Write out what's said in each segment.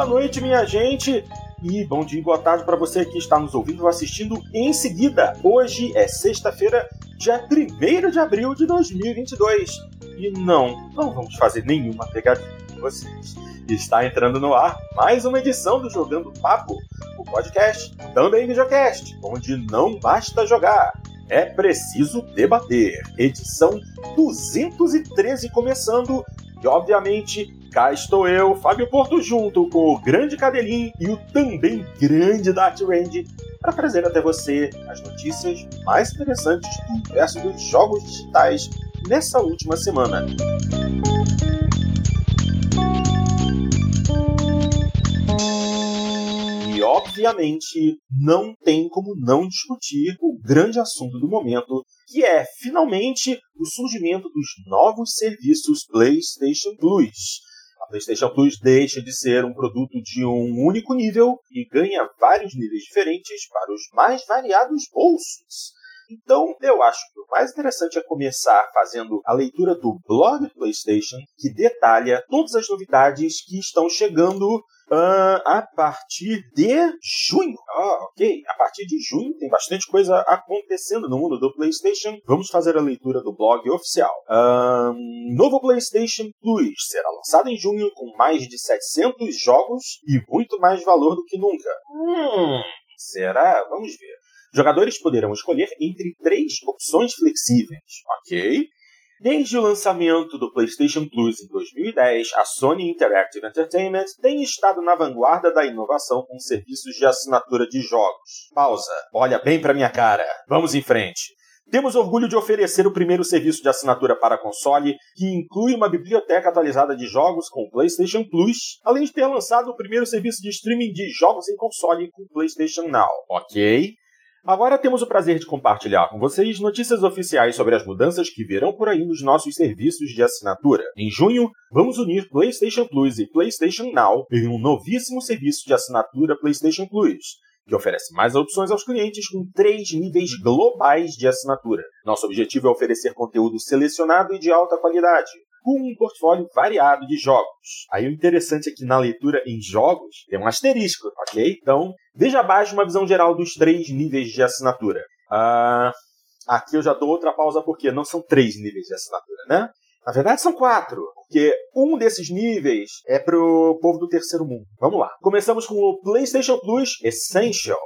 boa noite, minha gente. E bom dia e boa tarde para você que está nos ouvindo ou assistindo em seguida. Hoje é sexta-feira, dia 1 de abril de 2022. E não, não vamos fazer nenhuma pegadinha com vocês. Está entrando no ar mais uma edição do Jogando Papo, o podcast, também videocast, onde não basta jogar, é preciso debater. Edição 213 começando e, obviamente, cá estou eu, Fábio Porto, junto com o grande Cadelinho e o também grande Dart Range, para trazer até você as notícias mais interessantes do universo dos jogos digitais nessa última semana. E, obviamente, não tem como não discutir o grande assunto do momento, que é finalmente o surgimento dos novos serviços PlayStation Plus. A PlayStation Plus deixa de ser um produto de um único nível e ganha vários níveis diferentes para os mais variados bolsos. Então, eu acho que o mais interessante é começar fazendo a leitura do blog PlayStation, que detalha todas as novidades que estão chegando uh, a partir de junho. Ah, ok. A partir de junho tem bastante coisa acontecendo no mundo do PlayStation. Vamos fazer a leitura do blog oficial. Novo PlayStation Plus será lançado em junho com mais de 700 jogos e muito mais valor do que nunca. Hum, será? Vamos ver. Jogadores poderão escolher entre três opções flexíveis, ok? Desde o lançamento do PlayStation Plus em 2010, a Sony Interactive Entertainment tem estado na vanguarda da inovação com serviços de assinatura de jogos. Pausa. Olha bem para minha cara. Vamos em frente. Temos orgulho de oferecer o primeiro serviço de assinatura para console, que inclui uma biblioteca atualizada de jogos com o PlayStation Plus, além de ter lançado o primeiro serviço de streaming de jogos em console com o PlayStation Now. Ok? Agora temos o prazer de compartilhar com vocês notícias oficiais sobre as mudanças que virão por aí nos nossos serviços de assinatura. Em junho, vamos unir PlayStation Plus e PlayStation Now em um novíssimo serviço de assinatura PlayStation Plus, que oferece mais opções aos clientes com três níveis globais de assinatura. Nosso objetivo é oferecer conteúdo selecionado e de alta qualidade, com um portfólio variado de jogos. Aí o interessante é que na leitura em jogos tem um asterisco, ok? Então, veja abaixo uma visão geral dos três níveis de assinatura. Uh, aqui eu já dou outra pausa porque não são três níveis de assinatura, né? Na verdade são quatro, porque um desses níveis é pro povo do terceiro mundo. Vamos lá. Começamos com o PlayStation Plus Essential,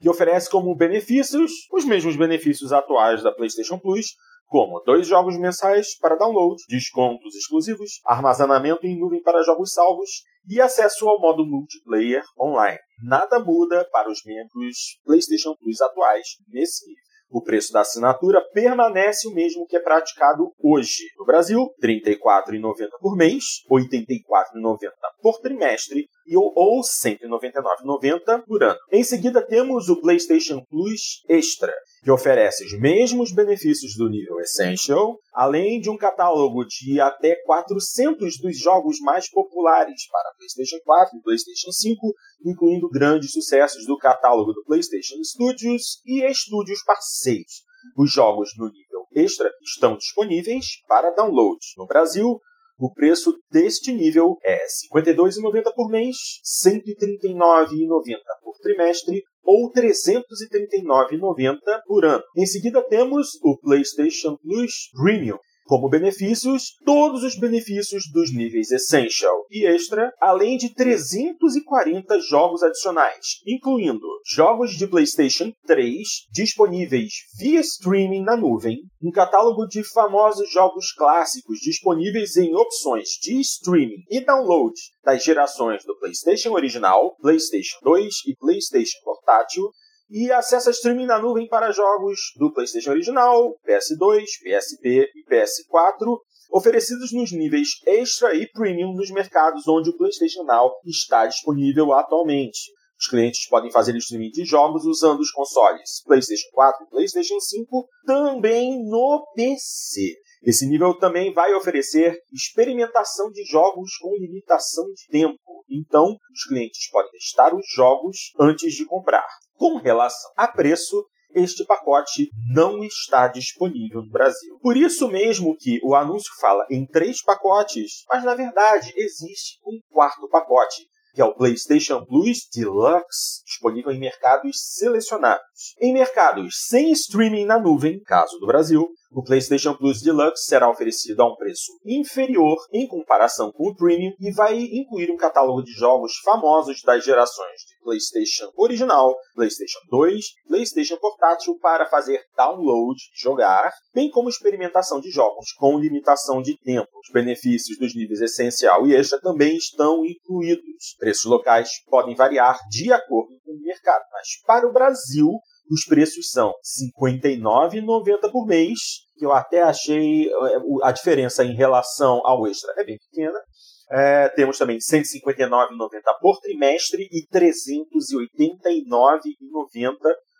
que oferece como benefícios os mesmos benefícios atuais da PlayStation Plus, como dois jogos mensais para download, descontos exclusivos, armazenamento em nuvem para jogos salvos e acesso ao modo multiplayer online. Nada muda para os membros PlayStation Plus atuais nesse nível. O preço da assinatura permanece o mesmo que é praticado hoje. No Brasil, R$ 34,90 por mês, R$ 84,90 por trimestre e ou R$ 199,90 por ano. Em seguida, temos o PlayStation Plus Extra, que oferece os mesmos benefícios do nível Essential, além de um catálogo de até 400 dos jogos mais populares para PlayStation 4 e PlayStation 5, incluindo grandes sucessos do catálogo do PlayStation Studios e estúdios parceiros. Os jogos no nível Extra estão disponíveis para download no Brasil, o preço deste nível é R$ 52,90 por mês, R$ 139,90 por trimestre ou R$ 339,90 por ano. Em seguida temos o PlayStation Plus Premium, como benefícios, todos os benefícios dos níveis Essential e Extra, além de 340 jogos adicionais, incluindo jogos de PlayStation 3 disponíveis via streaming na nuvem, um catálogo de famosos jogos clássicos disponíveis em opções de streaming e download das gerações do PlayStation original, PlayStation 2 e PlayStation Portátil, e acessa streaming na nuvem para jogos do PlayStation original, PS2, PSP e PS4, oferecidos nos níveis Extra e Premium nos mercados onde o PlayStation Now está disponível atualmente. Os clientes podem fazer streaming de jogos usando os consoles PlayStation 4 e PlayStation 5 também no PC. Esse nível também vai oferecer experimentação de jogos com limitação de tempo. Então, os clientes podem testar os jogos antes de comprar. Com relação a preço, este pacote não está disponível no Brasil. Por isso mesmo que o anúncio fala em três pacotes, mas na verdade existe um quarto pacote, que é o PlayStation Plus Deluxe, disponível em mercados selecionados. Em mercados sem streaming na nuvem, caso do Brasil, o PlayStation Plus Deluxe será oferecido a um preço inferior em comparação com o Premium e vai incluir um catálogo de jogos famosos das gerações de PlayStation original, PlayStation 2, PlayStation portátil para fazer download, jogar, bem como experimentação de jogos com limitação de tempo. Os benefícios dos níveis essencial e extra também estão incluídos. Preços locais podem variar de acordo com o mercado, mas para o Brasil os preços são R$ 59,90 por mês, que eu até achei é, a diferença em relação ao extra é bem pequena. É, temos também R$ 159,90 por trimestre e R$ 389,90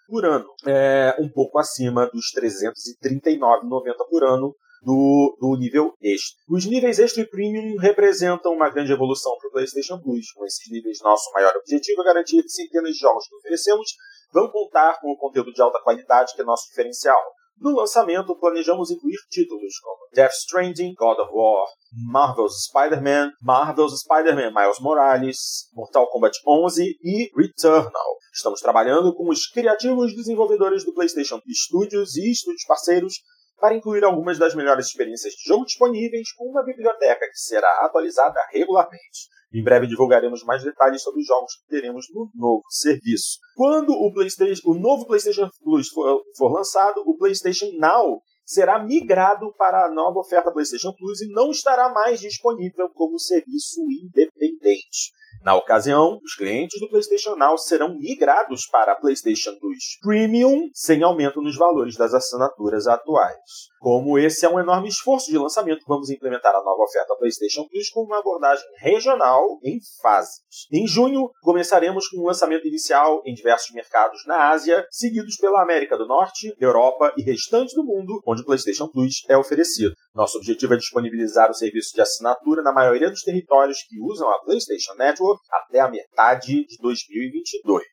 por ano. É, um pouco acima dos R$ 339,90 por ano do, do nível extra. Os níveis extra e premium representam uma grande evolução para o PlayStation Plus. Com esses níveis, nosso maior objetivo é garantir que centenas de jogos que oferecemos vão contar com o conteúdo de alta qualidade que é nosso diferencial. No lançamento, planejamos incluir títulos como Death Stranding, God of War, Marvel's Spider-Man, Marvel's Spider-Man Miles Morales, Mortal Kombat 11 e Returnal. Estamos trabalhando com os criativos desenvolvedores do PlayStation Studios e estúdios parceiros para incluir algumas das melhores experiências de jogo disponíveis com uma biblioteca que será atualizada regularmente. Em breve divulgaremos mais detalhes sobre os jogos que teremos no novo serviço. Quando o, PlayStation, o novo PlayStation Plus for, for lançado, o PlayStation Now será migrado para a nova oferta PlayStation Plus e não estará mais disponível como serviço independente. Na ocasião, os clientes do PlayStation Now serão migrados para a PlayStation Plus Premium, sem aumento nos valores das assinaturas atuais. Como esse é um enorme esforço de lançamento, vamos implementar a nova oferta PlayStation Plus com uma abordagem regional em fases. Em junho, começaremos com um lançamento inicial em diversos mercados na Ásia, seguidos pela América do Norte, Europa e restante do mundo, onde o PlayStation Plus é oferecido. Nosso objetivo é disponibilizar o serviço de assinatura na maioria dos territórios que usam a PlayStation Network até a metade de 2022.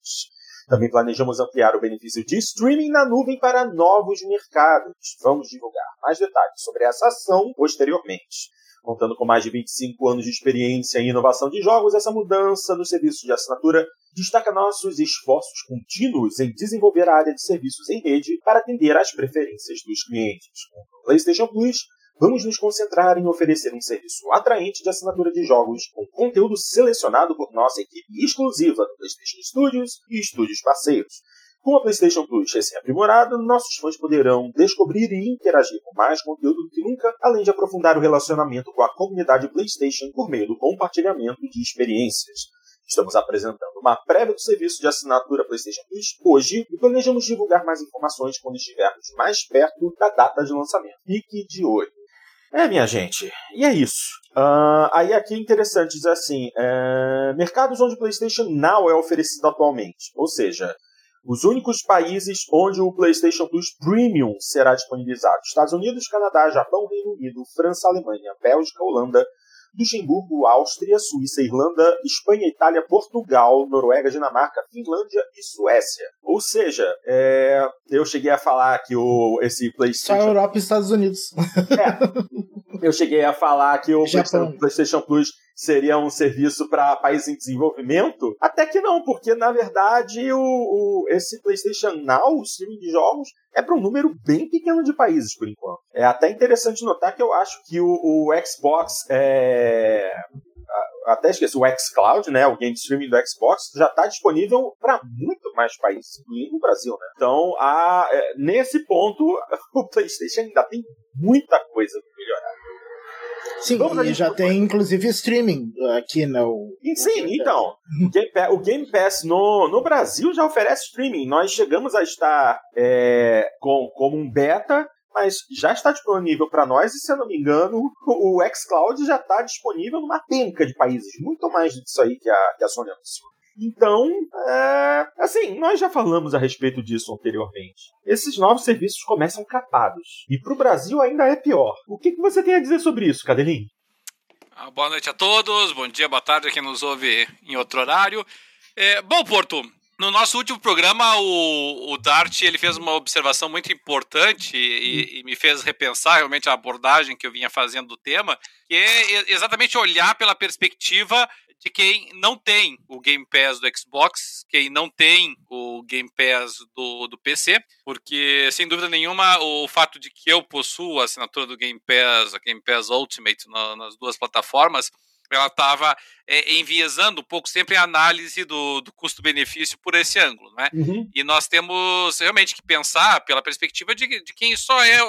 Também planejamos ampliar o benefício de streaming na nuvem para novos mercados. Vamos divulgar mais detalhes sobre essa ação posteriormente. Contando com mais de 25 anos de experiência em inovação de jogos, essa mudança no serviço de assinatura destaca nossos esforços contínuos em desenvolver a área de serviços em rede para atender às preferências dos clientes. Com o PlayStation Plus, vamos nos concentrar em oferecer um serviço atraente de assinatura de jogos com conteúdo selecionado por nossa equipe exclusiva do PlayStation Studios e estúdios parceiros. Com a PlayStation Plus recém-aprimorada, nossos fãs poderão descobrir e interagir com mais conteúdo do que nunca, além de aprofundar o relacionamento com a comunidade PlayStation por meio do compartilhamento de experiências. Estamos apresentando uma prévia do serviço de assinatura PlayStation Plus hoje e planejamos divulgar mais informações quando estivermos mais perto da data de lançamento. Fique de olho. É, minha gente, e é isso. Uh, aí aqui é interessante dizer assim: é, mercados onde o PlayStation Now é oferecido atualmente, ou seja, os únicos países onde o PlayStation Plus Premium será disponibilizado: Estados Unidos, Canadá, Japão, Reino Unido, França, Alemanha, Bélgica, Holanda, Luxemburgo, Áustria, Suíça, Irlanda, Espanha, Itália, Portugal, Noruega, Dinamarca, Finlândia e Suécia. Ou seja, é, eu cheguei a falar que o, esse PlayStation. Só Europa e Estados Unidos. É, eu cheguei a falar que o PlayStation, PlayStation Plus seria um serviço para países em desenvolvimento? Até que não, porque na verdade o, o esse PlayStation Now, o streaming de jogos, é para um número bem pequeno de países por enquanto. É até interessante notar que eu acho que o, o Xbox é até esqueci, o xCloud, né, o game streaming do Xbox, já está disponível para muito mais países, incluindo o Brasil. Né? Então, a, é, nesse ponto, o PlayStation ainda tem muita coisa para melhorar. Sim, Vamos e já tem inclusive streaming aqui no. Sim, então. O Game Pass, o Game Pass no, no Brasil já oferece streaming. Nós chegamos a estar é, com, como um beta, mas já está disponível para nós, e se eu não me engano, o xCloud já está disponível numa penca de países, muito mais disso aí que a, que a Sony anunciou. Então, é, assim, nós já falamos a respeito disso anteriormente. Esses novos serviços começam capados. E para o Brasil ainda é pior. O que, que você tem a dizer sobre isso, Cadelinho? Ah, boa noite a todos, bom dia, boa tarde a quem nos ouve em outro horário. É, bom, Porto, no nosso último programa, o, o Dart ele fez uma observação muito importante e, e, me fez repensar realmente a abordagem que eu vinha fazendo do tema, que é exatamente olhar pela perspectiva de quem não tem o Game Pass do Xbox, quem não tem o Game Pass do, do PC, porque sem dúvida nenhuma o fato de que eu possuo a assinatura do Game Pass, a Game Pass Ultimate na, nas duas plataformas, ela estava é, enviesando um pouco sempre a análise do, do custo-benefício por esse ângulo, né? Uhum. E nós temos realmente que pensar pela perspectiva de, de quem só é.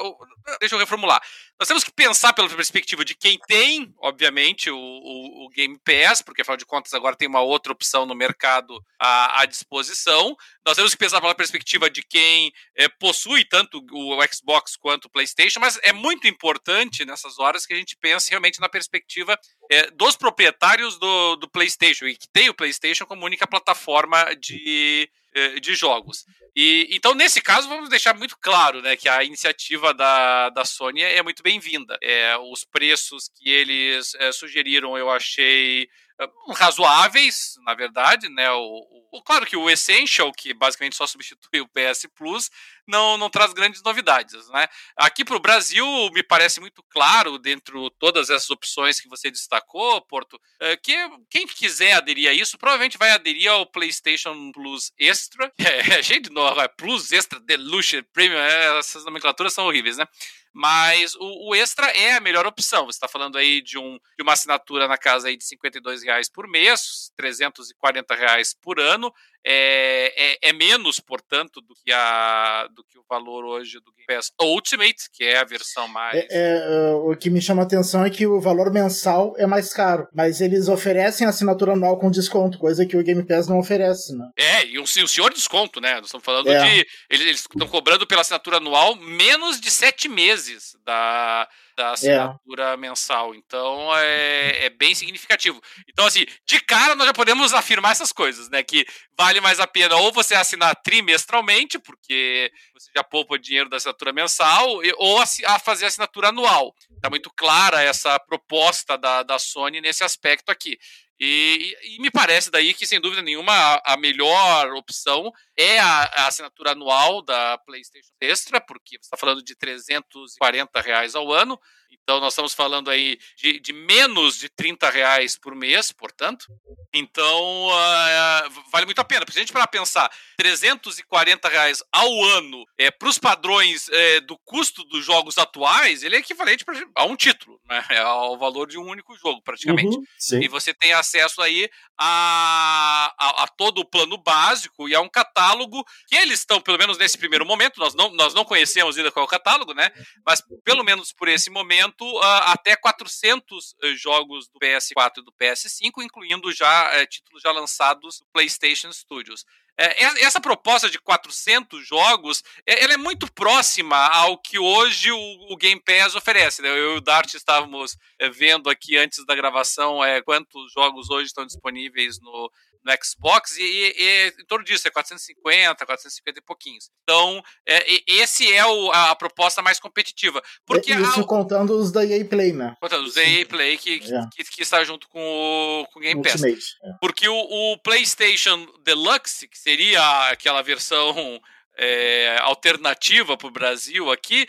Deixa eu reformular. Nós temos que pensar pela perspectiva de quem tem, obviamente, o, o, o Game Pass, porque afinal de contas agora tem uma outra opção no mercado à, à disposição. Nós temos que pensar pela perspectiva de quem é, possui tanto o Xbox quanto o PlayStation, mas é muito importante nessas horas que a gente pense realmente na perspectiva é, dos proprietários do, do PlayStation e que tem o PlayStation como única plataforma de, é, de jogos. E então nesse caso vamos deixar muito claro, né, que a iniciativa da, da Sony é muito bem-vinda. É, os preços que eles é, sugeriram eu achei é, razoáveis, na verdade, né? O, claro que o Essential, que basicamente só substitui o PS Plus, não, não traz grandes novidades, né? Aqui para o Brasil, me parece muito claro, dentro de todas essas opções que você destacou, Porto, é, que quem quiser aderir a isso, provavelmente vai aderir ao PlayStation Plus Extra, é, é cheio de nome, é Plus Extra, Deluxe, Premium, é, essas nomenclaturas são horríveis, né? Mas o, o, extra é a melhor opção. Você está falando aí de, um, de uma assinatura na casa aí de 52 reais por mês, 340 reais por ano é, é, é, menos, portanto, do que, a, do que o valor hoje do Game Pass Ultimate, que é a versão mais. É, é, o que me chama a atenção é que o valor mensal é mais caro, mas eles oferecem assinatura anual com desconto, coisa que o Game Pass não oferece, né? É, e o, o senhor desconto, né? Nós estamos falando é. de. Eles estão cobrando pela assinatura anual menos de sete meses da da é. assinatura é. mensal. Então é, é, bem significativo. Então, assim, de cara nós já podemos afirmar essas coisas, né? Que vale mais a pena ou você assinar trimestralmente, porque você já poupa dinheiro da assinatura mensal, ou a fazer assinatura anual. Está muito clara essa proposta da, da Sony nesse aspecto aqui. E, e, me parece daí que, sem dúvida nenhuma, a, a melhor opção é a, a, assinatura anual da PlayStation Extra, porque você está falando de 340 reais ao ano. Então, nós estamos falando aí de, de menos de 30 reais por mês, portanto. Então, uh, vale muito a pena. Se a gente para pensar, 340 reais ao ano é, para os padrões é, do custo dos jogos atuais, ele é equivalente pra, a um título, né? É ao valor de um único jogo, praticamente. Uhum, e você tem acesso aí a, a, a, todo o plano básico e a um catálogo que eles estão, pelo menos nesse primeiro momento, nós não, nós não conhecemos ainda qual é o catálogo, né? Mas pelo menos por esse momento, uh, até 400 eh, jogos do PS4 e do PS5, incluindo já uh, títulos já lançados no PlayStation Studios. É, essa proposta de 400 jogos, é, ela é muito próxima ao que hoje o, Game Pass oferece. Né? Eu e o Dart estávamos vendo aqui antes da gravação quantos jogos hoje estão disponíveis no, no Xbox e, e, e, em torno disso, é 450, 450 e pouquinhos. Então, é, esse é o, a, a, proposta mais competitiva. Porque Isso a, contando os da EA Play, né? Contando os da EA Play que, que, é. que, que, está junto com o, com Game Pass. Ultimate, é. Porque o, o, PlayStation Deluxe, que seria aquela versão é, alternativa para o Brasil aqui,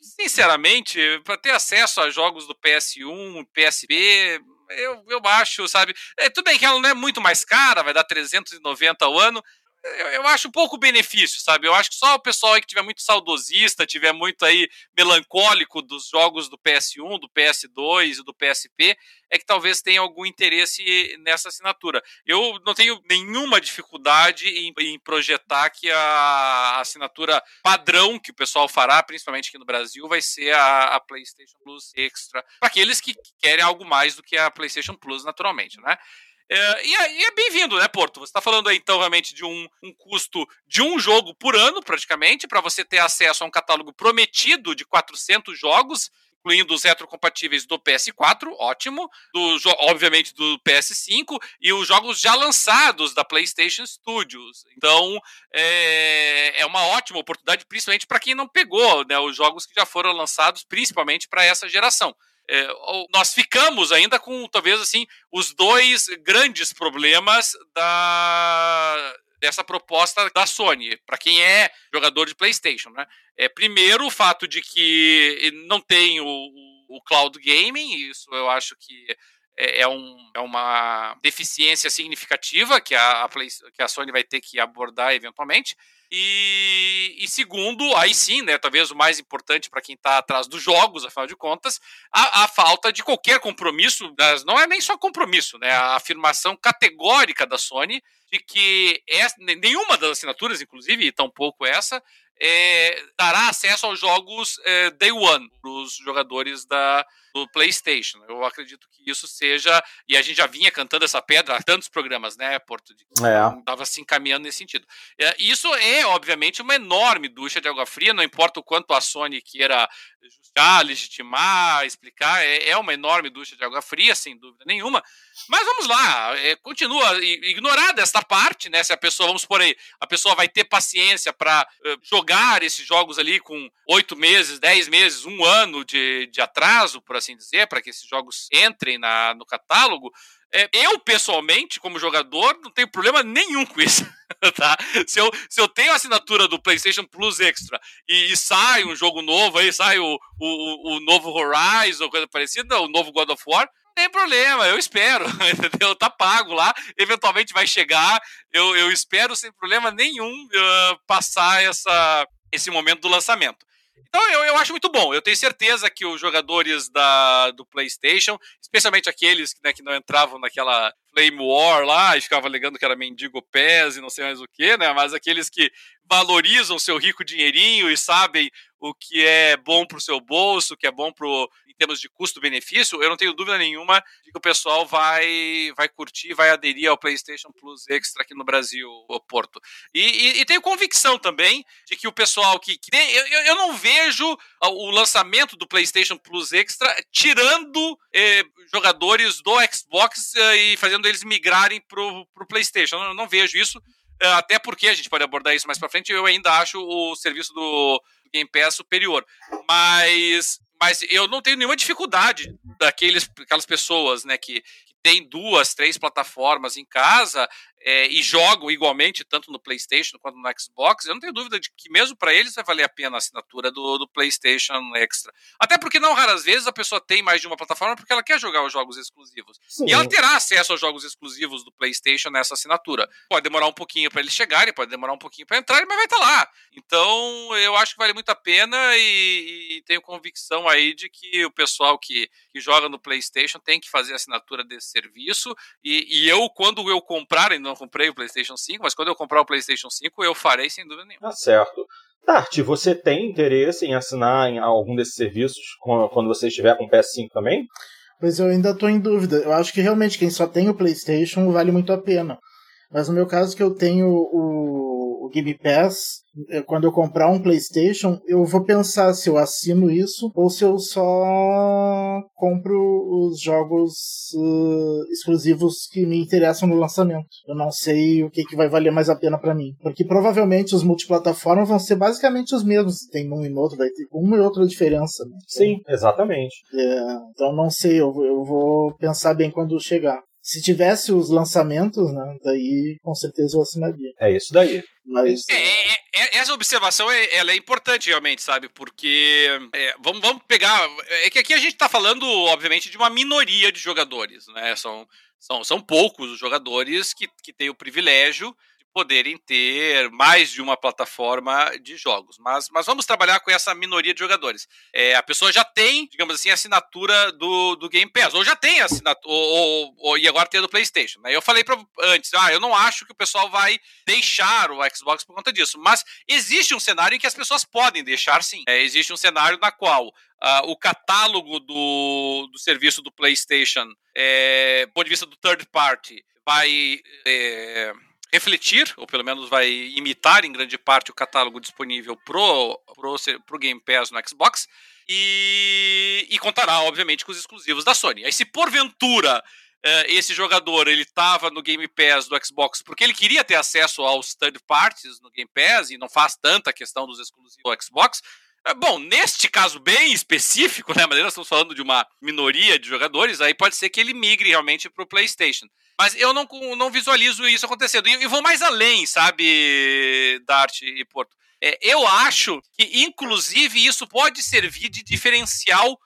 sinceramente, para ter acesso a jogos do PS1, PSP, eu, eu acho, sabe? É, tudo bem que ela não é muito mais cara, vai dar 390 ao ano, eu, eu, acho pouco benefício, sabe? Eu acho que só o pessoal aí que tiver muito saudosista, tiver muito aí melancólico dos jogos do PS1, do PS2 e do PSP, é que talvez tenha algum interesse nessa assinatura. Eu não tenho nenhuma dificuldade em, em projetar que a assinatura padrão que o pessoal fará, principalmente aqui no Brasil, vai ser a, a PlayStation Plus Extra, para aqueles que querem algo mais do que a PlayStation Plus, naturalmente, né? É, e, é, é bem-vindo, né, Porto? Você está falando aí, então, realmente, de um, um custo de um jogo por ano, praticamente, para você ter acesso a um catálogo prometido de 400 jogos, incluindo os retrocompatíveis do PS4, ótimo, do, obviamente do PS5 e os jogos já lançados da PlayStation Studios. Então, é, é uma ótima oportunidade, principalmente para quem não pegou né, os jogos que já foram lançados, principalmente para essa geração. É, nós ficamos ainda com talvez assim os dois grandes problemas da dessa proposta da Sony para quem é jogador de PlayStation, né? É primeiro o fato de que não tem o, o cloud gaming, isso eu acho que é, é, um, é uma deficiência significativa que a, a Play, que a Sony vai ter que abordar eventualmente. E, e, segundo, aí sim, né, talvez o mais importante para quem está atrás dos jogos, afinal de contas, a, a, falta de qualquer compromisso, não é nem só compromisso, né, a afirmação categórica da Sony de que essa, nenhuma das assinaturas, inclusive, e tampouco essa, é, dará acesso aos jogos é, Day One para os jogadores da, do PlayStation. Eu acredito que isso seja, e a gente já vinha cantando essa pedra há tantos programas, né, Porto? Estava é. se encaminhando nesse sentido. É, isso é, obviamente, uma enorme ducha de água fria, não importa o quanto a Sony queira justificar, legitimar, explicar, é, é uma enorme ducha de água fria, sem dúvida nenhuma. Mas vamos lá, é, continua ignorada esta parte, né? Se a pessoa, vamos por aí, a pessoa vai ter paciência para é, jogar esses jogos ali com oito meses, dez meses, um ano de, de atraso, por assim dizer, para que esses jogos entrem na, no catálogo. É, eu, pessoalmente, como jogador, não tenho problema nenhum com isso. tá? se, eu, se eu tenho a assinatura do PlayStation Plus Extra e, e sai um jogo novo, aí sai o, o, o novo Horizon coisa parecida, o novo God of War, tem problema, eu espero, entendeu? Tá pago lá, eventualmente vai chegar, eu, eu espero sem problema nenhum uh, passar essa, esse momento do lançamento. Então eu, eu acho muito bom. Eu tenho certeza que os jogadores da, do PlayStation, especialmente aqueles né, que não entravam naquela Flame War lá e ficavam alegando que era mendigo pés e não sei mais o que, né? Mas aqueles que valorizam seu rico dinheirinho e sabem o que é bom para o seu bolso, o que é bom pro, em termos de custo-benefício, eu não tenho dúvida nenhuma de que o pessoal vai, vai curtir, vai aderir ao PlayStation Plus Extra aqui no Brasil, o Porto. E, e, e tenho convicção também de que o pessoal que. que eu, eu não vejo o lançamento do PlayStation Plus Extra tirando eh, jogadores do Xbox eh, e fazendo eles migrarem para o PlayStation. Eu não, não vejo isso. Eh, até porque a gente pode abordar isso mais para frente. Eu ainda acho o serviço do Game Pass superior. Mas, mas eu não tenho nenhuma dificuldade daqueles, aquelas pessoas né, que, que têm duas, três plataformas em casa é, e jogam igualmente, tanto no PlayStation quanto no Xbox, eu não tenho dúvida de que, mesmo para eles, vai valer a pena a assinatura do, do, PlayStation Extra. Até porque, não raras vezes, a pessoa tem mais de uma plataforma porque ela quer jogar os jogos exclusivos. Sim. E ela terá acesso aos jogos exclusivos do PlayStation nessa assinatura. Pode demorar um pouquinho para eles chegarem, pode demorar um pouquinho para entrarem, mas vai estar tá lá. Então, eu acho que vale muito a pena e, e, tenho convicção aí de que o pessoal que, que joga no PlayStation tem que fazer a assinatura desse serviço. E, e eu, quando eu comprar, não comprei o PlayStation 5, mas quando eu comprar o PlayStation 5, eu farei sem dúvida nenhuma. Tá certo. Tart, você tem interesse em assinar em algum desses serviços quando você estiver com o PS5 também? Pois eu ainda estou em dúvida. Eu acho que realmente quem só tem o PlayStation vale muito a pena. Mas no meu caso, que eu tenho o, o Game Pass, é, quando eu comprar um PlayStation, eu vou pensar se eu assino isso ou se eu só compro os jogos uh, exclusivos que me interessam no lançamento. Eu não sei o que, que vai valer mais a pena para mim. Porque provavelmente os multiplataformas vão ser basicamente os mesmos. Tem um e no outro, vai ter uma e outra diferença. Né? Sim, exatamente. É, então não sei, eu, eu vou pensar bem quando chegar. Se tivesse os lançamentos, né, daí com certeza eu assinaria. É isso daí. Mas... É, é, é, essa observação é, ela é importante realmente, sabe? Porque é, vamos, vamos pegar. É que aqui a gente está falando, obviamente, de uma minoria de jogadores, né? São, são, são poucos os jogadores que, que têm o privilégio poderem ter mais de uma plataforma de jogos. Mas, mas vamos trabalhar com essa minoria de jogadores. É, a pessoa já tem, digamos assim, a assinatura do, do Game Pass, ou já tem a assinatura, ou, ou, ou, e agora tem a do PlayStation. Né? Eu falei pra, antes, ah, eu não acho que o pessoal vai deixar o Xbox por conta disso, mas existe um cenário em que as pessoas podem deixar sim. É, existe um cenário na qual Uh, o catálogo do, do serviço do PlayStation, é, do ponto de vista do third party, vai é, refletir, ou pelo menos vai imitar em grande parte o catálogo disponível pro, pro, pro Game Pass no Xbox, e, e contará, obviamente, com os exclusivos da Sony. Aí se porventura uh, esse jogador ele estava no Game Pass do Xbox porque ele queria ter acesso aos third parties no Game Pass e não faz tanta questão dos exclusivos do Xbox, é, Bom, neste caso bem específico, né, mas nós estamos falando de uma minoria de jogadores, aí pode ser que ele migre realmente para o PlayStation. Mas eu não, não visualizo isso acontecendo. E, e vou mais além, sabe, Dart e Porto. É, eu acho que, inclusive, isso pode servir de diferencial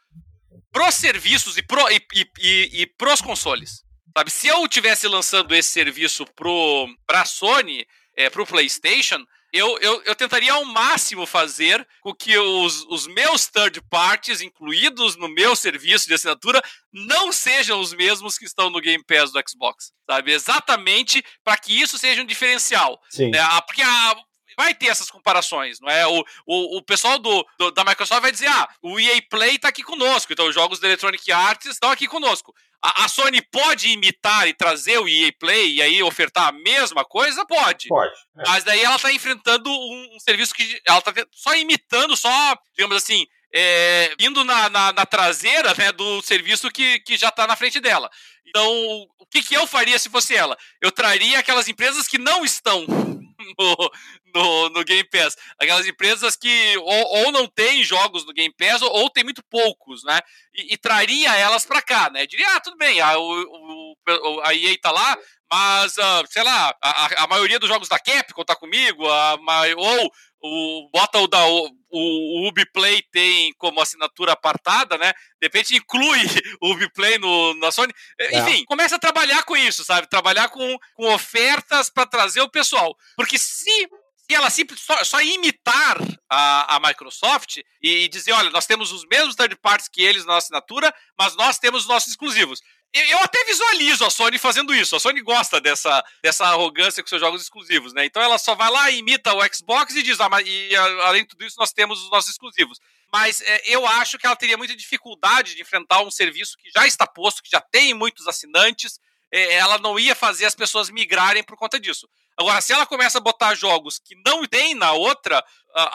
pros serviços e, pro, e, e, e, pros consoles. Sabe, se eu tivesse lançando esse serviço pro, pra Sony, é, pro PlayStation, eu, eu, eu tentaria ao máximo fazer com que os, os meus third parties, incluídos no meu serviço de assinatura, não sejam os mesmos que estão no Game Pass do Xbox. Sabe? Exatamente para que isso seja um diferencial. Sim. É, porque a, vai ter essas comparações, não é? O, o, o pessoal do, do, da Microsoft vai dizer: ah, o EA Play está aqui conosco, então os jogos da Electronic Arts estão aqui conosco. A, a, Sony pode imitar e trazer o EA Play e aí ofertar a mesma coisa? Pode. Pode. É. Mas daí ela está enfrentando um, um, serviço que ela está só imitando, só, digamos assim, é, indo na, na, na, traseira né, do serviço que, que já está na frente dela. Então, o que, que eu faria se fosse ela? Eu traria aquelas empresas que não estão no, no, no, Game Pass. Aquelas empresas que ou, ou não têm jogos no Game Pass ou, ou tem muito poucos, né? E, e traria elas para cá, né? Diria, ah, tudo bem, a, o, o, a EA tá lá, mas, uh, sei lá, a, a maioria dos jogos da Capcom tá comigo, a, ou o, bota o da o, o Ubiplay tem como assinatura apartada, né? De repente inclui o Ubiplay no, na Sony. É. Enfim, começa a trabalhar com isso, sabe? Trabalhar com, com ofertas para trazer o pessoal. Porque se se ela simples, só, só imitar a, a Microsoft e, e, dizer, olha, nós temos os mesmos third parties que eles na assinatura, mas nós temos os nossos exclusivos. Eu até visualizo a Sony fazendo isso. A Sony gosta dessa, dessa arrogância com seus jogos exclusivos, né? Então ela só vai lá, imita o Xbox e diz, ah, mas e, além de tudo isso, nós temos os nossos exclusivos. Mas é, eu acho que ela teria muita dificuldade de enfrentar um serviço que já está posto, que já tem muitos assinantes. É, ela não ia fazer as pessoas migrarem por conta disso. Agora, se ela começa a botar jogos que não tem na outra,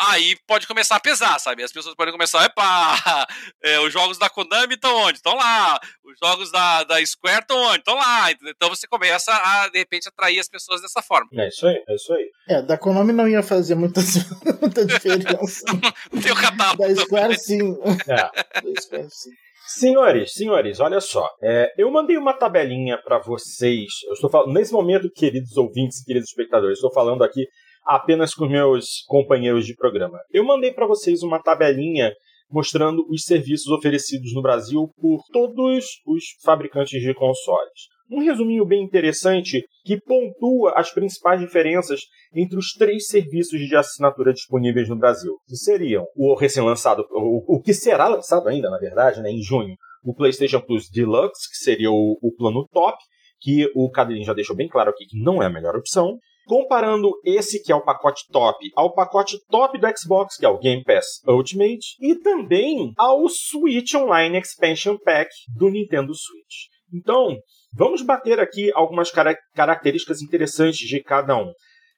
aí pode começar a pesar, sabe? As pessoas podem começar, epa, é, os jogos da Konami estão onde? Estão lá. Os jogos da, da Square estão onde? Estão lá. Então você começa a, de repente, atrair as pessoas dessa forma. É isso aí, é isso aí. É, da Konami não ia fazer muita, muita diferença. o catálogo. Da Square sim. É. Da Square sim. Senhores, senhores, olha só. É, eu mandei uma tabelinha para vocês. Eu estou falando nesse momento, queridos ouvintes, queridos espectadores, estou falando aqui apenas com meus companheiros de programa. Eu mandei para vocês uma tabelinha mostrando os serviços oferecidos no Brasil por todos os fabricantes de consoles um resuminho bem interessante que pontua as principais diferenças entre os três serviços de assinatura disponíveis no Brasil, que seriam o recém-lançado, o, o, que será lançado ainda, na verdade, né, em junho, o PlayStation Plus Deluxe, que seria o, o plano top, que o Cadelinho já deixou bem claro aqui que não é a melhor opção. Comparando esse que é o pacote top ao pacote top do Xbox, que é o Game Pass Ultimate, e também ao Switch Online Expansion Pack do Nintendo Switch. Então, Vamos bater aqui algumas car características interessantes de cada um.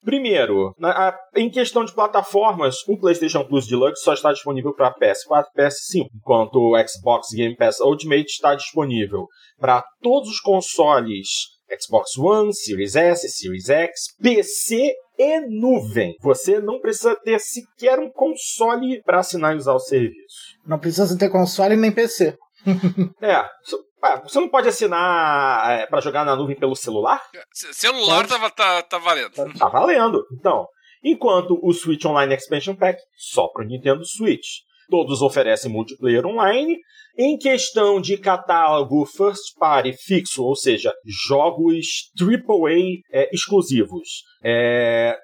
Primeiro, na, a, em questão de plataformas, o PlayStation Plus Deluxe só está disponível para PS4 e PS5, enquanto o Xbox Game Pass Ultimate está disponível para todos os consoles Xbox One, Series S, Series X, PC e nuvem. Você não precisa ter sequer um console para assinar e usar o serviço. Não precisa ter console nem PC. é, ah, você não pode assinar é, para jogar na nuvem pelo celular? celular tá, tá, tá valendo. Tá, tá valendo. Então, enquanto o Switch Online Expansion Pack só para o Nintendo Switch. Todos oferecem multiplayer online. Em questão de catálogo first party fixo, ou seja, jogos AAA é, exclusivos, é,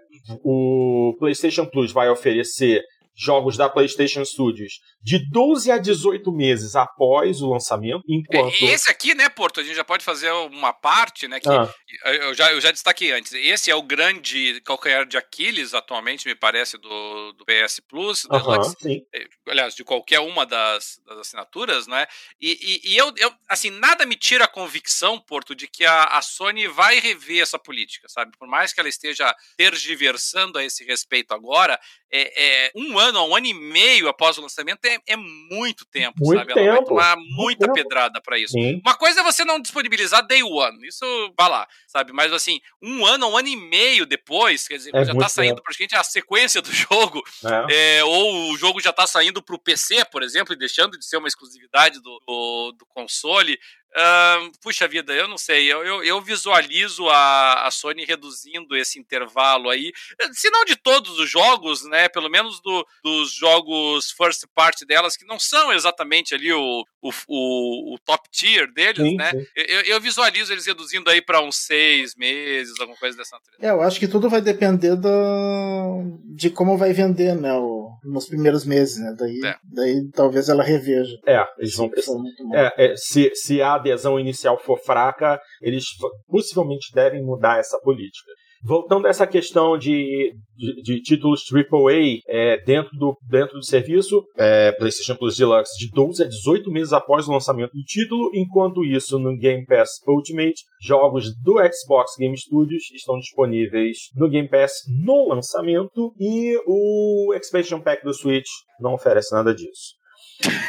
o PlayStation Plus vai oferecer jogos da PlayStation Studios de 12 a 18 meses após o lançamento, enquanto... Esse aqui, né, Porto, a gente já pode fazer uma parte, né, que ah. eu, já, eu já destaquei antes, esse é o grande calcanhar de Aquiles atualmente, me parece, do, do PS Plus, uh -huh, é, aliás, de qualquer uma das, das assinaturas, né, e, e, e eu, eu, assim, nada me tira a convicção, Porto, de que a, a Sony vai rever essa política, sabe, por mais que ela esteja tergiversando a esse respeito agora, é, é um ano, um ano e meio após o lançamento é, é muito tempo, muito sabe? Tempo. Ela vai tomar muita muito pedrada para isso. Sim. Uma coisa é você não disponibilizar day one, isso vai lá, sabe? Mas assim, um ano, um ano e meio depois, quer dizer, é já tá saindo tempo. praticamente a sequência do jogo, é. é. ou o jogo já tá saindo pro PC, por exemplo, e deixando de ser uma exclusividade do, do, do console. Uh, puxa vida, eu não sei. Eu, eu, eu visualizo a, a, Sony reduzindo esse intervalo aí. Se não de todos os jogos, né? Pelo menos do, dos jogos first party delas, que não são exatamente ali o, o, o, o top tier deles, sim, né? Sim. Eu, eu, visualizo eles reduzindo aí para uns seis meses, alguma coisa dessa natureza. É, eu acho que tudo vai depender do, de como vai vender, né? O, nos primeiros meses, né? Daí, é. daí talvez ela reveja. É, eles vão precisar. É, é, se, se a adesão inicial for fraca, eles possivelmente devem mudar essa política. Voltando a essa questão de, de, de títulos AAA é, dentro, do, dentro do serviço, é, PlayStation Plus Deluxe, de 12 a 18 meses após o lançamento do título, enquanto isso no Game Pass Ultimate, jogos do Xbox Game Studios estão disponíveis no Game Pass no lançamento e o Expansion Pack do Switch não oferece nada disso.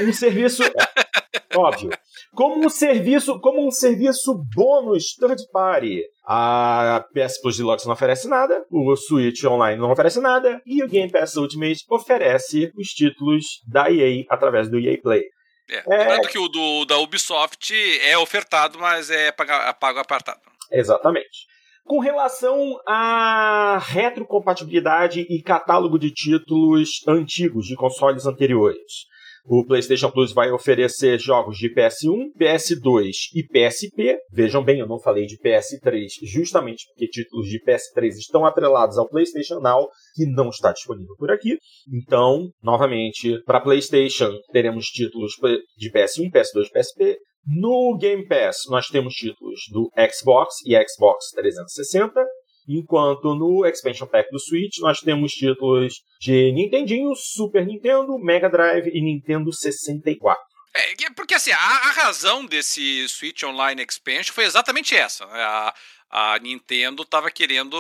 Um serviço. Óbvio. Como um serviço, como um serviço bônus third party. A PS Plus Deluxe não oferece nada, o Switch Online não oferece nada, e o Game Pass Ultimate oferece os títulos da EA através do EA Play. É, lembrando que o do, da Ubisoft é ofertado, mas é pago, pago apartado. Exatamente. Com relação à retrocompatibilidade e catálogo de títulos antigos de consoles anteriores. O PlayStation Plus vai oferecer jogos de PS1, PS2 e PSP. Vejam bem, eu não falei de PS3 justamente porque títulos de PS3 estão atrelados ao PlayStation Now, que não está disponível por aqui. Então, novamente, para PlayStation teremos títulos de PS1, PS2 e PSP. No Game Pass, nós temos títulos do Xbox e Xbox 360. Enquanto no Expansion Pack do Switch nós temos títulos de Nintendinho, Super Nintendo, Mega Drive e Nintendo 64. É, porque assim, a, a razão desse Switch Online Expansion foi exatamente essa. Né? A, a Nintendo estava querendo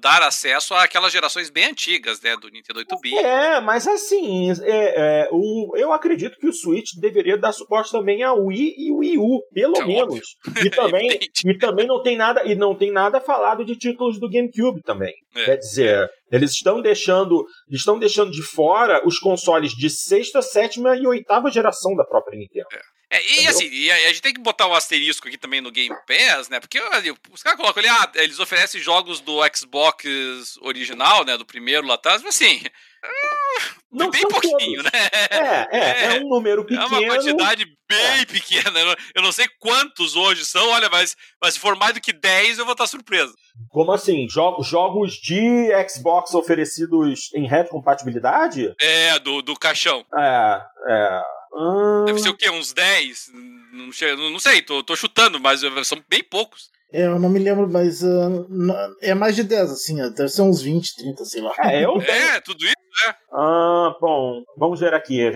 dar acesso àquelas gerações bem antigas, né, do Nintendo 8-bit. É, mas assim, é, é, o, eu acredito que o Switch deveria dar suporte também a Wii e Wii U, pelo é menos. E também, e também não tem nada e não tem nada falado de títulos do GameCube também. É. Quer dizer, eles estão deixando, estão deixando de fora os consoles de sexta, sétima e oitava geração da própria Nintendo. É. É, e assim, e a, a, gente tem que botar um asterisco aqui também no Game Pass, né? Porque os caras colocam ali, ah, eles oferecem jogos do Xbox original, né? Do primeiro lá atrás, mas assim. Ah, não bem pouquinho, todos. né? É, é, é, um número pequeno. É uma quantidade bem é. pequena. Eu não sei quantos hoje são, olha, mas, mas se for mais do que 10, eu vou estar surpreso. Como assim? Jogos, jogos de Xbox oferecidos em retrocompatibilidade? É, do, do caixão. É, é. Ah. Deve ser o quê? Uns 10? Não, sei, não sei tô, tô chutando, mas são bem poucos. É, eu não me lembro, mas uh, é mais de 10, assim, deve ser uns 20, 30, sei lá. É, eu É, tudo isso, né? Ah, bom, vamos ver aqui.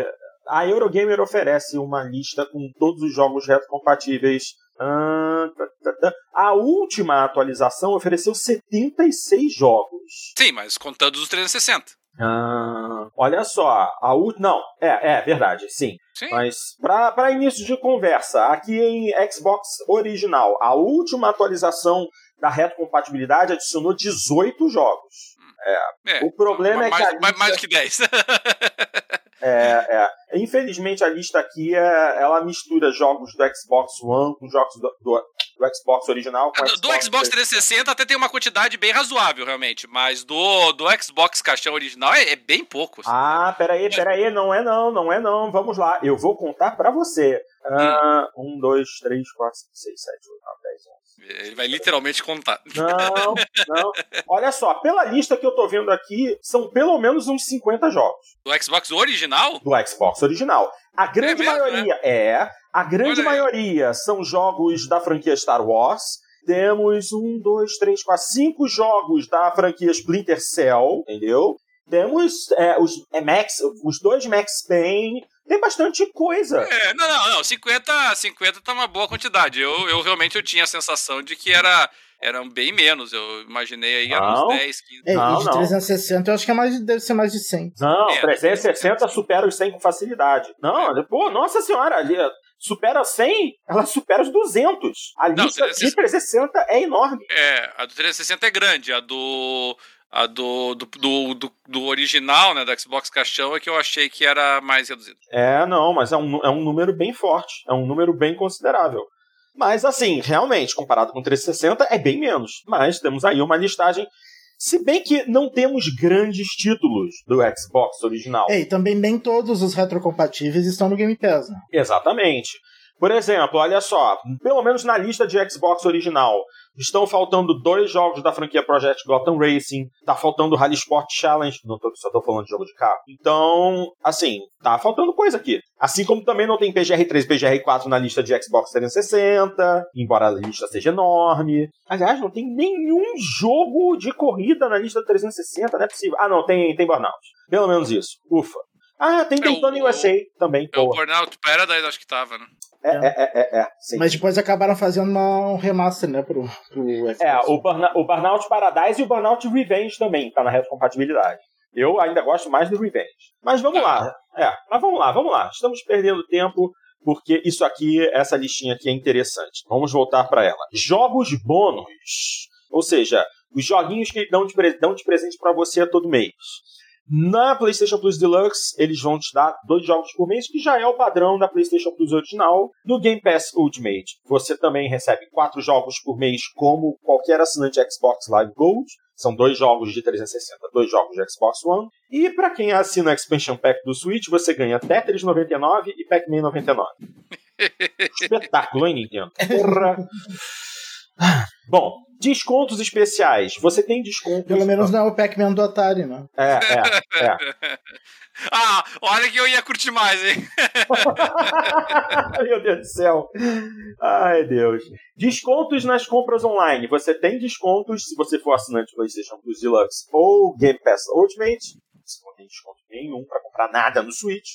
A Eurogamer oferece uma lista com todos os jogos retrocompatíveis. Ah, tá, tá, tá. A última atualização ofereceu 76 jogos. Sim, mas contando os 360. Ah, olha só, a última. Não, é, é verdade, sim. sim. Mas, para início de conversa, aqui em Xbox original, a última atualização da retrocompatibilidade adicionou 18 jogos. É. é o problema mais, é que. A lista... Mais do que 10. É, é. Infelizmente a lista aqui é, ela mistura jogos do Xbox One com jogos do, do, do Xbox original. Com do, Xbox do Xbox 360 até tem uma quantidade bem razoável, realmente. Mas do, do Xbox caixão original é, é bem pouco. Assim. Ah, peraí, peraí, não é não, não é não. Vamos lá, eu vou contar para você. Uh, um, dois, três, quatro, cinco, seis, sete, oito, nove, dez, onze. Ele vai literalmente contar. Não, não. Olha só, pela lista que eu tô vendo aqui, são pelo menos uns 50 jogos. Do Xbox original? Do Xbox original. A grande é mesmo, maioria né? é. A grande maioria são jogos da franquia Star Wars. Temos um, dois, três, quatro, cinco jogos da franquia Splinter Cell, entendeu? Temos é, os, é Max, os dois Max Payne, tem bastante coisa. É, não, não, não. 50, 50 tá uma boa quantidade. Eu, eu realmente eu tinha a sensação de que era eram bem menos. Eu imaginei aí eram uns 10, 15. É, não, e de 360 eu acho que é mais, deve ser mais de 100. Não, é, 360 supera os 100 com facilidade. Não, é. pô, nossa senhora, ali supera 100, ela supera os 200. A lista não, 360... de 360 é enorme. É, a do 360 é grande, a do a do, do, do, do, do original, né, do Xbox Caixão, é que eu achei que era mais reduzido. É, não, mas é um, é um número bem forte, é um número bem considerável. Mas assim, realmente, comparado com o 360, é bem menos. Mas temos aí uma listagem se bem que não temos grandes títulos do Xbox original. É, e também nem todos os retrocompatíveis estão no Game Pass. Né? Exatamente. Por exemplo, olha só, pelo menos na lista de Xbox original, estão faltando dois jogos da franquia Project Gotham Racing, tá faltando Rally Sport Challenge, não tô, só tô falando de jogo de carro. Então, assim, tá faltando coisa aqui. Assim como também não tem PGR3 e PGR4 na lista de Xbox 360, embora a lista seja enorme. Aliás, não tem nenhum jogo de corrida na lista do 360, não é possível. Ah, não, tem, tem Burnout. Pelo menos isso. Ufa. Ah, tem Daytona é USA também. É o Burnout Paradise, acho que tava, né? É, é, é, é, sim. Mas depois acabaram fazendo uma, um remaster, né, pro, pro Xbox. É, o, Burna, o Burnout Paradise e o Burnout Revenge também tá na retrocompatibilidade. Eu ainda gosto mais do Revenge. Mas vamos lá. É, mas vamos lá, vamos lá. Estamos perdendo tempo porque isso aqui, essa listinha aqui é interessante. Vamos voltar para ela. Jogos bônus. Ou seja, os joguinhos que dão de, dão de presente para você todo mês. Na PlayStation Plus Deluxe, eles vão te dar dois jogos por mês, que já é o padrão da PlayStation Plus original. No Game Pass Ultimate, você também recebe quatro jogos por mês, como qualquer assinante Xbox Live Gold. São dois jogos de 360, dois jogos de Xbox One. E para quem assina o Expansion Pack do Switch, você ganha Tetris 99 e Pac-Man 99. Espetáculo, hein, Nintendo? Porra! Bom, descontos especiais. Você tem descontos. Pelo menos não é o Pac-Man do Atari, né? É, é, é. ah, olha que eu ia curtir mais, hein? Meu Deus do céu. Ai, Deus. Descontos nas compras online. Você tem descontos se você for assinante do PlayStation Plus Deluxe ou Game Pass Ultimate. Você não tem desconto nenhum para comprar nada no Switch.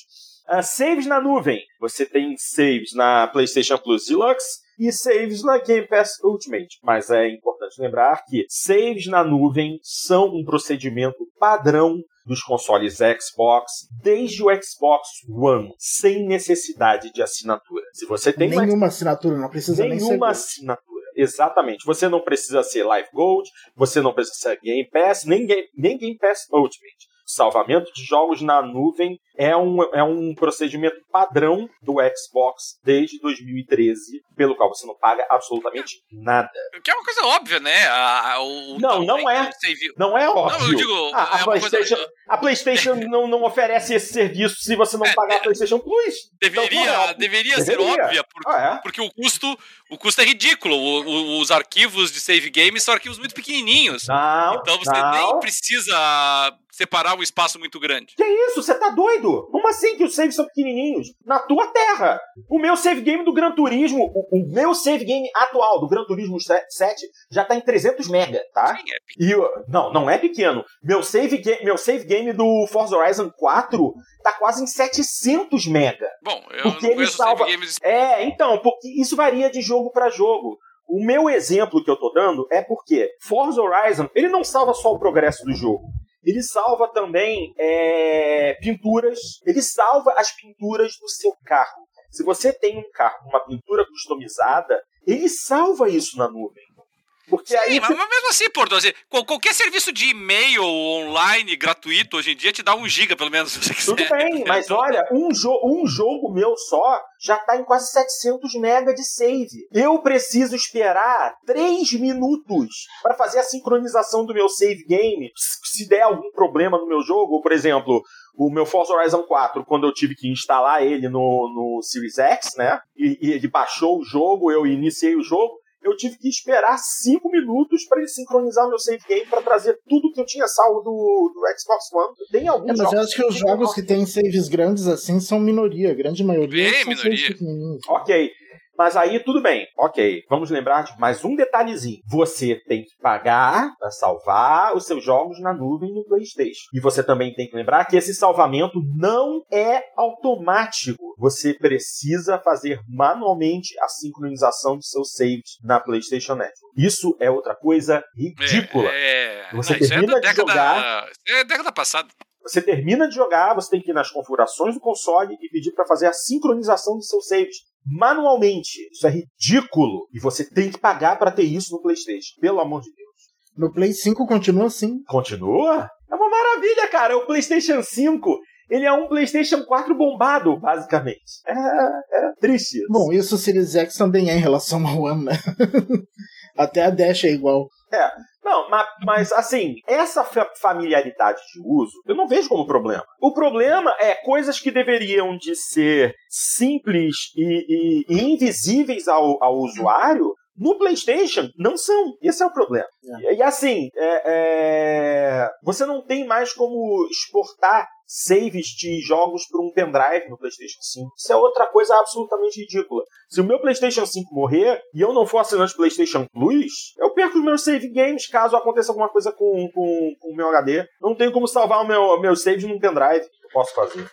Uh, saves na nuvem. Você tem saves na PlayStation Plus Deluxe e saves na Game Pass Ultimate. Mas é importante lembrar que saves na nuvem são um procedimento padrão dos consoles Xbox desde o Xbox One, sem necessidade de assinatura. Se você tem nenhuma uma... assinatura, não precisa nenhuma nem assinatura. Exatamente. Você não precisa ser Live Gold, você não precisa ser Game Pass, nem Game, nem Game Pass Ultimate salvamento de jogos na nuvem é um, é um procedimento padrão do Xbox desde 2013, pelo qual você não paga absolutamente nada. Que é uma coisa óbvia, né? A, o, não, não é. Não é óbvio. Não, eu digo, a, a é PlayStation, coisa... a PlayStation não, não oferece esse serviço se você não é, pagar a PlayStation Plus. Deveria, então, deveria, deveria ser óbvia, porque, ah, é? porque o, custo, o custo é ridículo. O, o, os arquivos de save games são arquivos muito pequenininhos. Não, então você não. nem precisa separar um espaço muito grande. Que isso? Você tá doido? Como assim que os saves são pequenininhos? Na tua terra. O meu save game do Gran Turismo, o, o meu save game atual do Gran Turismo 7 já tá em 300 mega, tá? Sim, é e não, não é pequeno. Meu save, meu save game do Forza Horizon 4 tá quase em 700 mega. Bom, eu porque não ele salva... games... É, então, porque isso varia de jogo para jogo. O meu exemplo que eu tô dando é porque Forza Horizon, ele não salva só o progresso do jogo. Ele salva também é, pinturas, ele salva as pinturas do seu carro. Se você tem um carro com uma pintura customizada, ele salva isso na nuvem. Porque Sim, aí mas, mas mesmo assim, Porto, assim, qualquer serviço de e-mail online gratuito hoje em dia te dá um giga, pelo menos, se você quiser. Tudo bem, mas olha, um, jo um jogo meu só já está em quase 700 mega de save. Eu preciso esperar 3 minutos para fazer a sincronização do meu save game. Se der algum problema no meu jogo, por exemplo, o meu Forza Horizon 4, quando eu tive que instalar ele no, no Series X, né? E, e ele baixou o jogo, eu iniciei o jogo eu tive que esperar 5 minutos para ele sincronizar o meu save game para trazer tudo que eu tinha salvo do, do Xbox One. Tem alguns é, mas jogos eu acho que os jogos que têm saves grandes assim são minoria, a grande maioria Bem, são minoria. Ok. Mas aí tudo bem, ok. Vamos lembrar de mais um detalhezinho. Você tem que pagar para salvar os seus jogos na nuvem no PlayStation. E você também tem que lembrar que esse salvamento não é automático. Você precisa fazer manualmente a sincronização de seus saves na PlayStation Network. Isso é outra coisa ridícula. É, é... Você não, termina é de década... jogar. É década passada. Você termina de jogar, você tem que ir nas configurações do console e pedir para fazer a sincronização dos seus saves manualmente. Isso é ridículo. E você tem que pagar para ter isso no PlayStation. Pelo amor de Deus. No Play 5 continua assim. Continua? É uma maravilha, cara. O PlayStation 5 Ele é um PlayStation 4 bombado, basicamente. É, é triste. Isso. Bom, isso o Series X também é em relação ao One, né? Até a Dash é igual. É. Não, mas, mas, assim, essa familiaridade de uso, eu não vejo como problema. O problema é coisas que deveriam de ser simples e, e, e invisíveis ao, ao usuário, no PlayStation, não são. Esse é o problema. É. E, assim, é, é... você não tem mais como exportar saves de jogos para um pendrive no PlayStation 5. Isso é outra coisa absolutamente ridícula. Se o meu PlayStation 5 morrer e eu não for assinante PlayStation Plus, eu perco os meus save games caso aconteça alguma coisa com, com, com o meu HD. Não tenho como salvar o meu, meu save num pendrive. Eu posso fazer.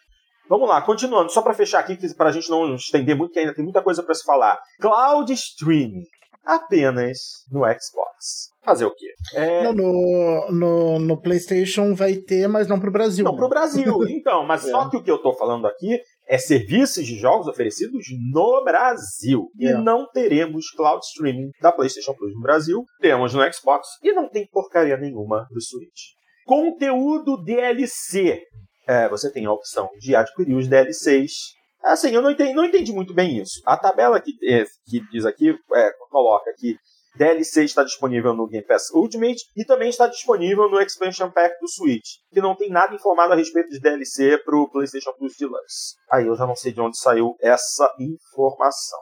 Vamos lá, continuando, só para fechar aqui, para a gente não estender muito, que ainda tem muita coisa para se falar. Cloud Streaming apenas no Xbox. Fazer o quê? É... Não, no, no, no, PlayStation vai ter, mas não para o Brasil. Não, para o Brasil, então. Mas é. só que o que eu estou falando aqui é serviços de jogos oferecidos no Brasil. E é. não teremos cloud streaming da PlayStation Plus no Brasil. Temos no Xbox e não tem porcaria nenhuma do Switch. Conteúdo DLC. É, você tem a opção de adquirir os DLCs Assim, eu não entendi, não entendi muito bem isso. A tabela que, é, que diz aqui, é, coloca que DLC está disponível no Game Pass Ultimate e também está disponível no Expansion Pack do Switch, que não tem nada informado a respeito de DLC para o PlayStation Plus Deluxe. Aí eu já não sei de onde saiu essa informação.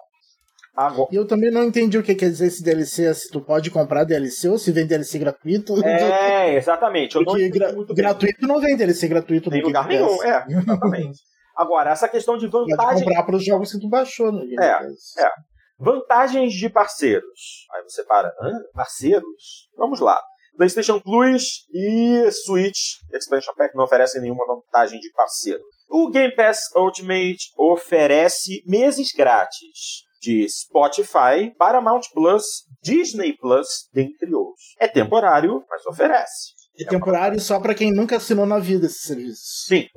Agora... E eu também não entendi o que quer dizer esse DLC, se tu pode comprar DLC ou se vem DLC gratuito. É, exatamente. Eu Porque gra gratuito não vem DLC gratuito. Tem lugar nenhum, é, exatamente. Agora, essa questão de vantagem. Pode comprar para os jogos que tu baixou, né? É, é. Vantagens de parceiros. Aí você para, Hã? parceiros? Vamos lá. PlayStation Plus e Switch Expansion Pack não oferecem nenhuma vantagem de parceiro. O Game Pass Ultimate oferece meses grátis de Spotify, Paramount Plus, Disney Plus, dentre outros. É temporário, mas oferece. É temporário só para quem nunca assinou na vida esse serviço. Sim.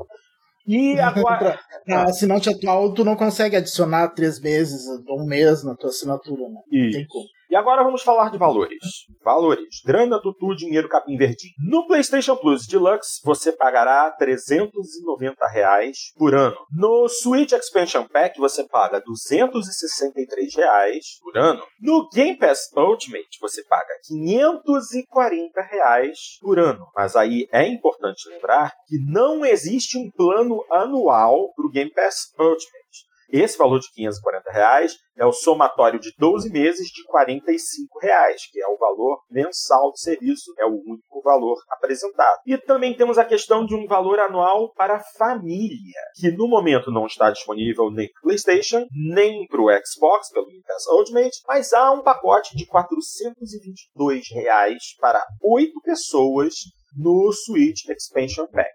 E agora. pra, assinante atual, tu não consegue adicionar três meses um mês na tua assinatura, né? Isso. Tem como. E agora vamos falar de valores. Valores. Grana, tutu, dinheiro, capim verdinho. No PlayStation Plus Deluxe, você pagará 390 reais por ano. No Switch Expansion Pack, você paga 263 reais por ano. No Game Pass Ultimate, você paga 540 reais por ano. Mas aí é importante lembrar que não existe um plano anual para o Game Pass Ultimate. Esse valor de 540 reais é o somatório de 12 meses de 45 reais, que é o valor mensal do serviço, é o único valor apresentado. E também temos a questão de um valor anual para família, que no momento não está disponível nem para o PlayStation, nem para o Xbox, pelo Game Pass Ultimate, mas há um pacote de 422 reais para 8 pessoas no Switch Expansion Pack.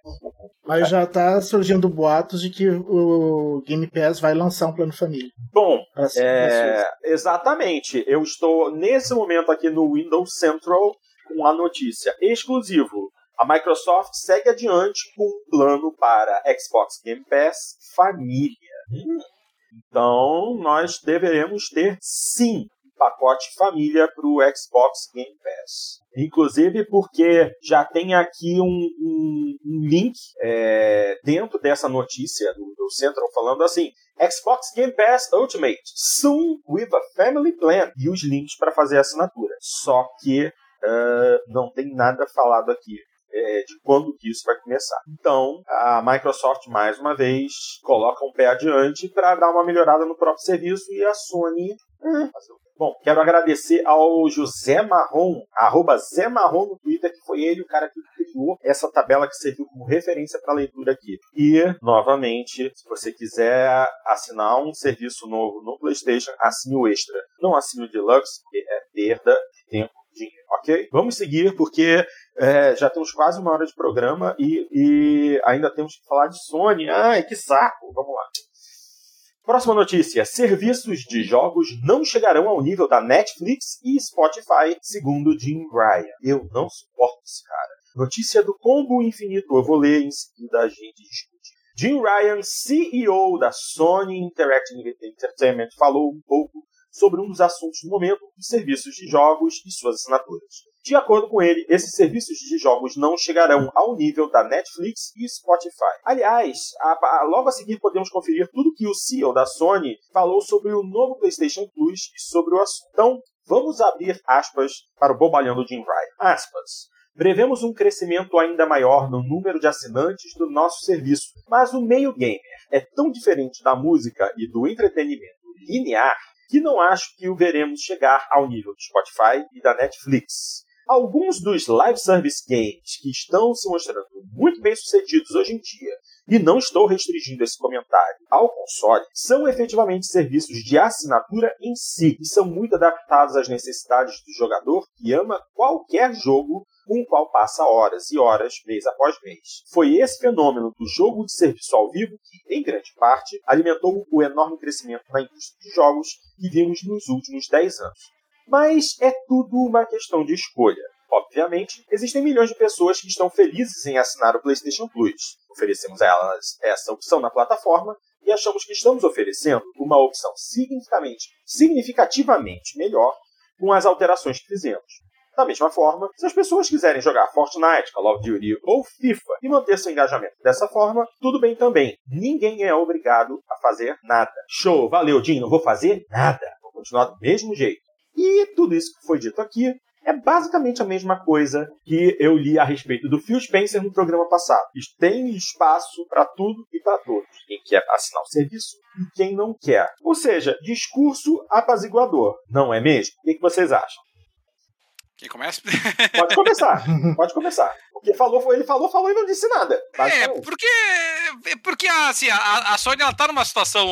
Mas já está surgindo boatos de que o Game Pass vai lançar um plano família. Bom, é, exatamente. Eu estou nesse momento aqui no Windows Central com a notícia exclusivo. A Microsoft segue adiante com um plano para Xbox Game Pass Família. Então, nós deveremos ter sim pacote família para o Xbox Game Pass. Inclusive porque já tem aqui um, um, um link é, dentro dessa notícia do, do Central falando assim: Xbox Game Pass Ultimate, soon with a family plan. E os links para fazer a assinatura. Só que uh, não tem nada falado aqui. É, de quando que isso vai começar. Então, a Microsoft, mais uma vez, coloca um pé adiante para dar uma melhorada no próprio serviço e a Sony. Hum, Bom, quero agradecer ao José Marrom, arroba Zé Marrom no Twitter, que foi ele o cara que criou essa tabela que serviu como referência para a leitura aqui. E, novamente, se você quiser assinar um serviço novo no PlayStation, assine o Extra. Não assine o Deluxe, porque é perda de tempo dinheiro, ok? Vamos seguir porque é, já temos quase uma hora de programa e, e, ainda temos que falar de Sony. Ai, que saco! Vamos lá. Próxima notícia: serviços de jogos não chegarão ao nível da Netflix e Spotify, segundo Jim Ryan. Eu não suporto esse cara. Notícia do combo infinito, eu vou ler em seguida a gente discute. Jim Ryan, CEO da Sony Interactive Entertainment, falou um pouco sobre um dos assuntos do momento, os serviços de jogos e suas assinaturas. De acordo com ele, esses serviços de jogos não chegarão ao nível da Netflix e Spotify. Aliás, a, a, logo a seguir podemos conferir tudo que o CEO da Sony falou sobre o novo PlayStation Plus e sobre o assunto. Então, vamos abrir aspas para o bobalhão do Jim Ryan. Aspas. Prevemos um crescimento ainda maior no número de assinantes do nosso serviço, mas o meio gamer é tão diferente da música e do entretenimento linear que não acho que o veremos chegar ao nível do Spotify e da Netflix. Alguns dos live service games que estão se mostrando muito bem sucedidos hoje em dia, e não estou restringindo esse comentário ao console, são efetivamente serviços de assinatura em si e são muito adaptados às necessidades do jogador que ama qualquer jogo com o qual passa horas e horas, mês após mês. Foi esse fenômeno do jogo de serviço ao vivo que, em grande parte, alimentou o enorme crescimento na indústria de jogos que vimos nos últimos 10 anos. Mas é tudo uma questão de escolha. Obviamente, existem milhões de pessoas que estão felizes em assinar o PlayStation Plus. Oferecemos a elas essa opção na plataforma e achamos que estamos oferecendo uma opção significativamente, melhor com as alterações que fizemos. Da mesma forma, se as pessoas quiserem jogar Fortnite, Call of Duty ou FIFA e manter seu engajamento dessa forma, tudo bem também. Ninguém é obrigado a fazer nada. Show, valeu, Jim, não vou fazer nada. Vou continuar do mesmo jeito. E tudo isso que foi dito aqui é basicamente a mesma coisa que eu li a respeito do Phil Spencer no programa passado. Tem espaço para tudo e para todos. Quem quer assinar o serviço e quem não quer. Ou seja, discurso apaziguador, não é mesmo? O que vocês acham? Quem começa? Pode começar, pode começar. Porque falou, ele falou, falou e não disse nada. É, porque, porque assim, a, a Sony ela tá numa situação,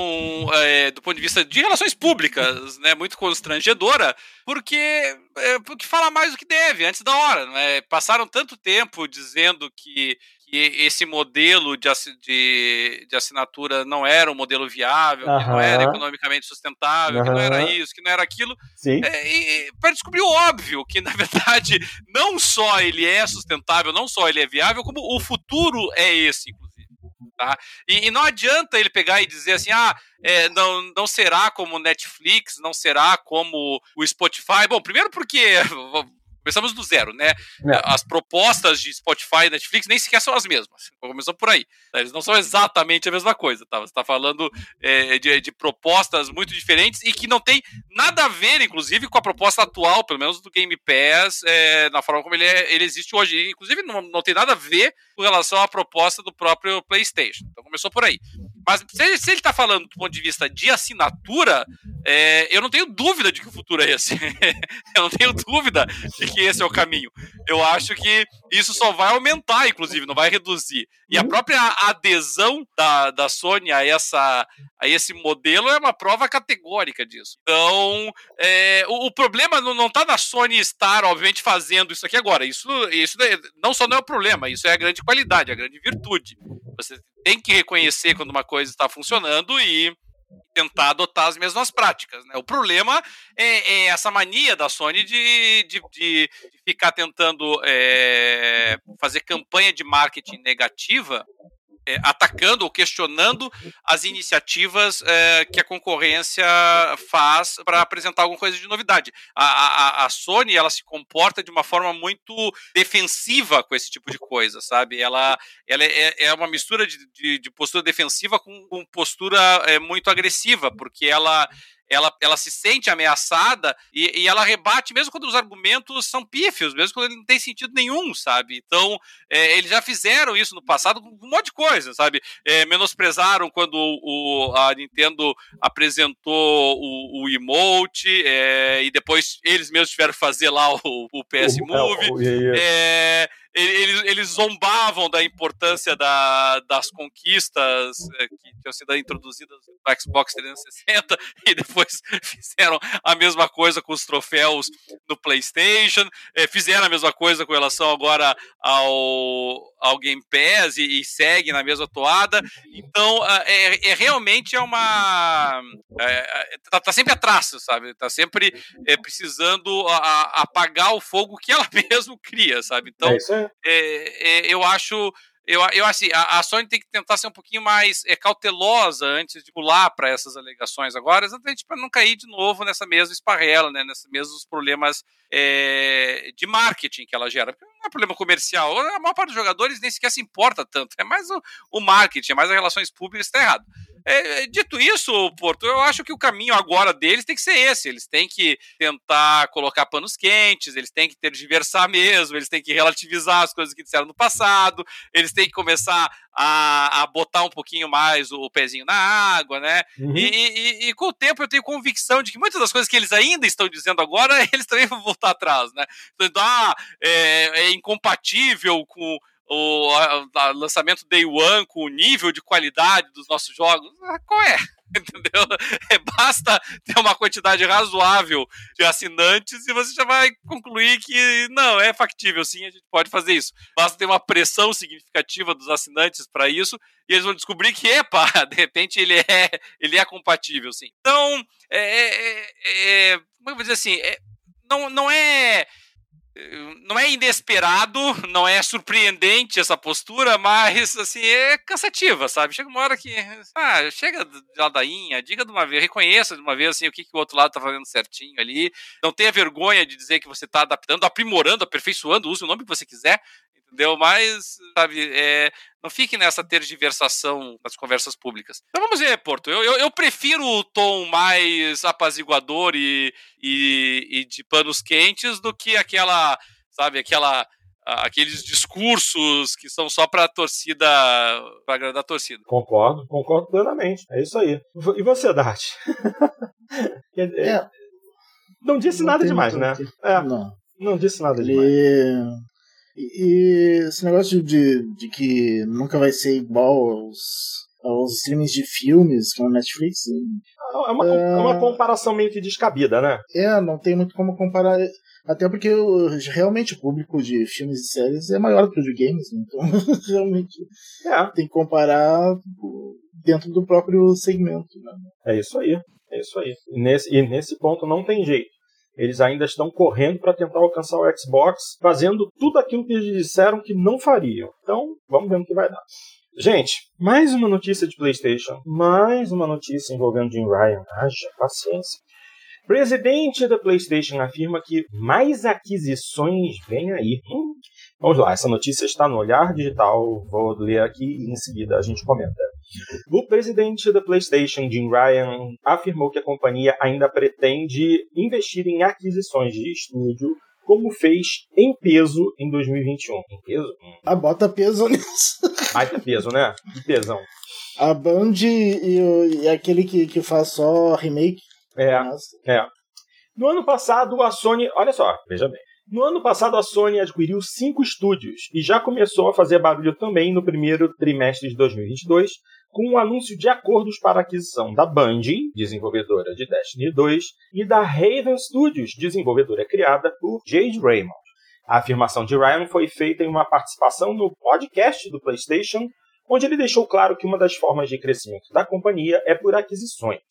é, do ponto de vista de relações públicas, né, muito constrangedora, porque, é, porque fala mais do que deve, antes da hora. Né? Passaram tanto tempo dizendo que que esse modelo de, de, de, assinatura não era um modelo viável, que não era economicamente sustentável, que não era isso, que não era aquilo. É, para descobrir o óbvio, que na verdade não só ele é sustentável, não só ele é viável, como o futuro é esse, inclusive. Tá? E, e não adianta ele pegar e dizer assim, ah, é, não, não será como Netflix, não será como o Spotify. Bom, primeiro porque Começamos do zero, né? É. As propostas de Spotify e Netflix nem sequer são as mesmas. Começou por aí. Tá? Eles não são exatamente a mesma coisa, tá? Você está falando é, de, de, propostas muito diferentes e que não tem nada a ver, inclusive, com a proposta atual, pelo menos do Game Pass, é, na forma como ele, é, ele existe hoje. Inclusive, não, não tem nada a ver com relação à proposta do próprio PlayStation. Então começou por aí. Mas se, se ele está falando do ponto de vista de assinatura, é, eu não tenho dúvida de que o futuro é esse. eu não tenho dúvida de que esse é o caminho. Eu acho que isso só vai aumentar, inclusive, não vai reduzir. E a uhum. própria adesão da, da Sony a, essa, a esse modelo é uma prova categórica disso. Então, é, o, o, problema não está na Sony estar, obviamente, fazendo isso aqui agora. Isso, isso não só não é o problema, isso é a grande qualidade, a grande virtude. Você tem que reconhecer quando uma coisa está funcionando e tentar adotar as mesmas práticas. Né? O problema é, é essa mania da Sony de, de, de ficar tentando é, fazer campanha de marketing negativa é, atacando ou questionando as iniciativas é, que a concorrência faz para apresentar alguma coisa de novidade. A, a, a, Sony ela se comporta de uma forma muito defensiva com esse tipo de coisa, sabe? Ela, ela é, é uma mistura de, de, de postura defensiva com, com postura é, muito agressiva, porque ela ela, ela se sente ameaçada e, e, ela rebate mesmo quando os argumentos são pífios, mesmo quando ele não tem sentido nenhum, sabe? Então, é, eles já fizeram isso no passado com um monte de coisa, sabe? É, menosprezaram quando o, a Nintendo apresentou o, o emote é, e depois eles mesmos tiveram que fazer lá o, o PS Move. É, eles, eles zombavam da importância da, das conquistas é, que tinham sido introduzidas no Xbox 360 e depois fizeram a mesma coisa com os troféus no PlayStation, é, fizeram a mesma coisa com relação agora ao, ao Game Pass e, e seguem na mesma toada. Então, é, é realmente é uma. É, tá, tá, sempre atrás, sabe? Tá sempre é, precisando a, a apagar o fogo que ela mesmo cria, sabe? Então, é é, é, eu acho eu, eu assim, a, a, Sony tem que tentar ser um pouquinho mais é, cautelosa antes de pular para essas alegações agora, exatamente para não cair de novo nessa mesma esparrela, né, nesses mesmos problemas é, de marketing que ela gera. Porque não é problema comercial, a maior parte dos jogadores nem sequer se importa tanto, é mais o, o marketing, é mais as relações públicas, está errado. É, dito isso, Porto, eu acho que o caminho agora deles tem que ser esse. Eles têm que tentar colocar panos quentes, eles têm que ter diversar mesmo, eles têm que relativizar as coisas que disseram no passado, eles têm que começar a, a botar um pouquinho mais o, pezinho na água, né? Uhum. E, e, e, com o tempo eu tenho convicção de que muitas das coisas que eles ainda estão dizendo agora, eles também vão voltar atrás, né? Então, ah, é, é incompatível com o lançamento Day One com o nível de qualidade dos nossos jogos, ah, qual é? Entendeu? É, basta ter uma quantidade razoável de assinantes e você já vai concluir que não, é factível, sim, a gente pode fazer isso. Basta ter uma pressão significativa dos assinantes para isso e eles vão descobrir que, epa, de repente ele é, ele é compatível, sim. Então, é, é, é, é como eu vou dizer assim, é, não, não é não é inesperado, não é surpreendente essa postura, mas assim, é cansativa, sabe? Chega uma hora que, ah, chega de ladainha, diga de uma vez, reconheça de uma vez assim, o que, que o outro lado tá fazendo certinho ali. Não tenha vergonha de dizer que você tá adaptando, aprimorando, aperfeiçoando, use o nome que você quiser, entendeu? Mas, sabe, é, não fique nessa tergiversação nas conversas públicas. Então vamos ver, Porto. Eu, eu, eu prefiro o tom mais apaziguador e, e, e, de panos quentes do que aquela, sabe, aquela. Aqueles discursos que são só para a torcida, para agradar a torcida. Concordo, concordo plenamente. É isso aí. E você, Dart? é, não disse não nada demais, né? É, não. Não disse nada Ele... demais. E, esse negócio de, de que nunca vai ser igual aos, aos streamings de filmes com a Netflix. É uma, é... uma comparação meio que descabida, né? É, não tem muito como comparar. Até porque realmente o público de filmes e séries é maior do que o de games, né? então realmente é. tem que comparar dentro do próprio segmento. Né? É isso aí, é isso aí. E nesse, e nesse ponto não tem jeito. Eles ainda estão correndo para tentar alcançar o Xbox, fazendo tudo aquilo que eles disseram que não fariam. Então, vamos ver no que vai dar. Gente, mais uma notícia de PlayStation, mais uma notícia envolvendo Jim Ryan. Haja paciência. Presidente da PlayStation afirma que mais aquisições vêm aí. Hum, vamos lá, essa notícia está no Olhar Digital. Vou ler aqui e em seguida a gente comenta. O presidente da PlayStation, Jim Ryan, afirmou que a companhia ainda pretende investir em aquisições de estúdio como fez em peso em 2021. Em peso? Hum. Ah, bota peso nisso. Mais que peso, né? Que pesão. A Band e, e aquele que, que faz só remake. É, Nossa. é. No ano passado, a Sony... Olha só, veja bem. No ano passado, a Sony adquiriu cinco estúdios e já começou a fazer barulho também no primeiro trimestre de 2022, com o um anúncio de acordos para aquisição da Bungie, desenvolvedora de Destiny 2, e da Raven Studios, desenvolvedora criada por Jade Raymond. A afirmação de Ryan foi feita em uma participação no podcast do PlayStation, onde ele deixou claro que uma das formas de crescimento da companhia é por aquisições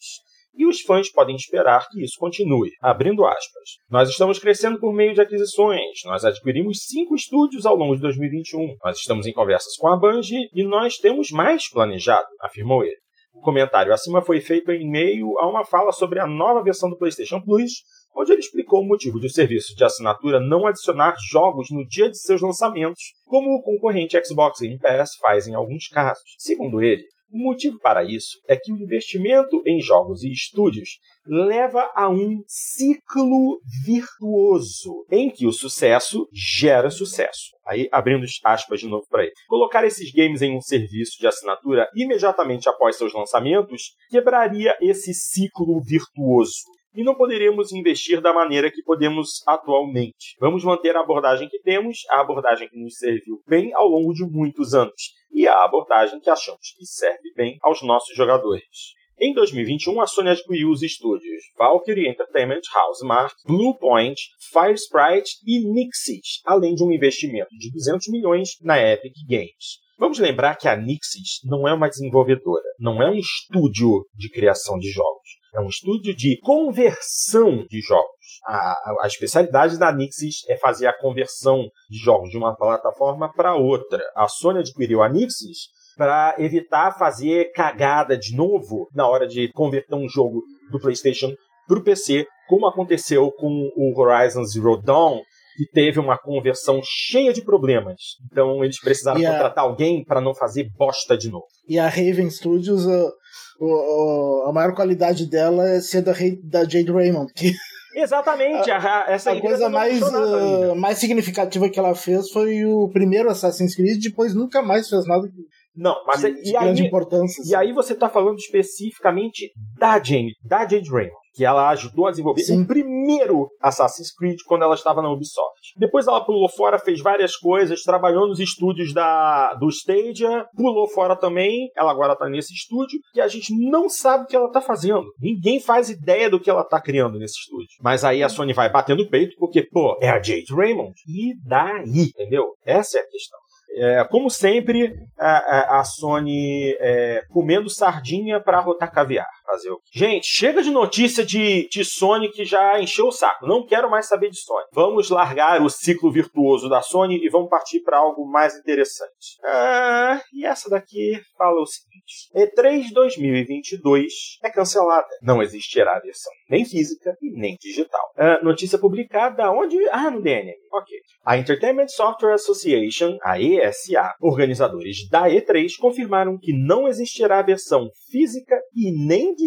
e os fãs podem esperar que isso continue. Abrindo aspas. Nós estamos crescendo por meio de aquisições. Nós adquirimos cinco estúdios ao longo de 2021. Nós estamos em conversas com a Bungie e nós temos mais planejado, afirmou ele. O comentário acima foi feito em meio a uma fala sobre a nova versão do PlayStation Plus, onde ele explicou o motivo de o serviço de assinatura não adicionar jogos no dia de seus lançamentos, como o concorrente Xbox Game Pass faz em alguns casos. Segundo ele, o motivo para isso é que o investimento em jogos e estúdios leva a um ciclo virtuoso, em que o sucesso gera sucesso. Aí, abrindo aspas de novo para ele. Colocar esses games em um serviço de assinatura imediatamente após seus lançamentos quebraria esse ciclo virtuoso e não poderemos investir da maneira que podemos atualmente. Vamos manter a abordagem que temos, a abordagem que nos serviu bem ao longo de muitos anos, e a abordagem que achamos que serve bem aos nossos jogadores. Em 2021, a Sony adquiriu os estúdios Valkyrie Entertainment, Housemark, Bluepoint, Firesprite e Nixit, além de um investimento de 200 milhões na Epic Games. Vamos lembrar que a Nixit não é uma desenvolvedora, não é um estúdio de criação de jogos. É um estúdio de conversão de jogos. A, a, a, especialidade da Nixis é fazer a conversão de jogos de uma plataforma para outra. A Sony adquiriu a Nixis para evitar fazer cagada de novo na hora de converter um jogo do PlayStation para o PC, como aconteceu com o Horizon Zero Dawn, que teve uma conversão cheia de problemas. Então eles precisaram a... contratar alguém para não fazer bosta de novo. E a Raven Studios, a, a, a maior qualidade dela é ser da, da Jade Raymond, que Exatamente, a, essa a coisa mais, uh, mais significativa que ela fez foi o primeiro Assassin's Creed, depois nunca mais fez nada não, mas de, de e grande aí, importância. E aí você está falando especificamente da Jane, da Jade Raymond, que ela ajudou a desenvolver Sim. o primeiro Assassin's Creed quando ela estava na Ubisoft. Depois ela pulou fora, fez várias coisas, trabalhou nos estúdios da do Stadia, pulou fora também. Ela agora está nesse estúdio e a gente não sabe o que ela está fazendo. Ninguém faz ideia do que ela está criando nesse estúdio. Mas aí a Sony vai batendo o peito porque, pô, é a Jade Raymond. E daí, entendeu? Essa é a questão. É, como sempre, a, a Sony é, comendo sardinha para rotar caviar. Fazer o Gente, chega de notícia de, de Sony que já encheu o saco. Não quero mais saber de Sony. Vamos largar o ciclo virtuoso da Sony e vamos partir para algo mais interessante. Ah, e essa daqui fala o seguinte: E3 2022 é cancelada. Não existirá versão nem física e nem digital. Ah, notícia publicada onde? Ah, no DNM. Ok. A Entertainment Software Association, a ESA, organizadores da E3, confirmaram que não existirá versão física e nem digital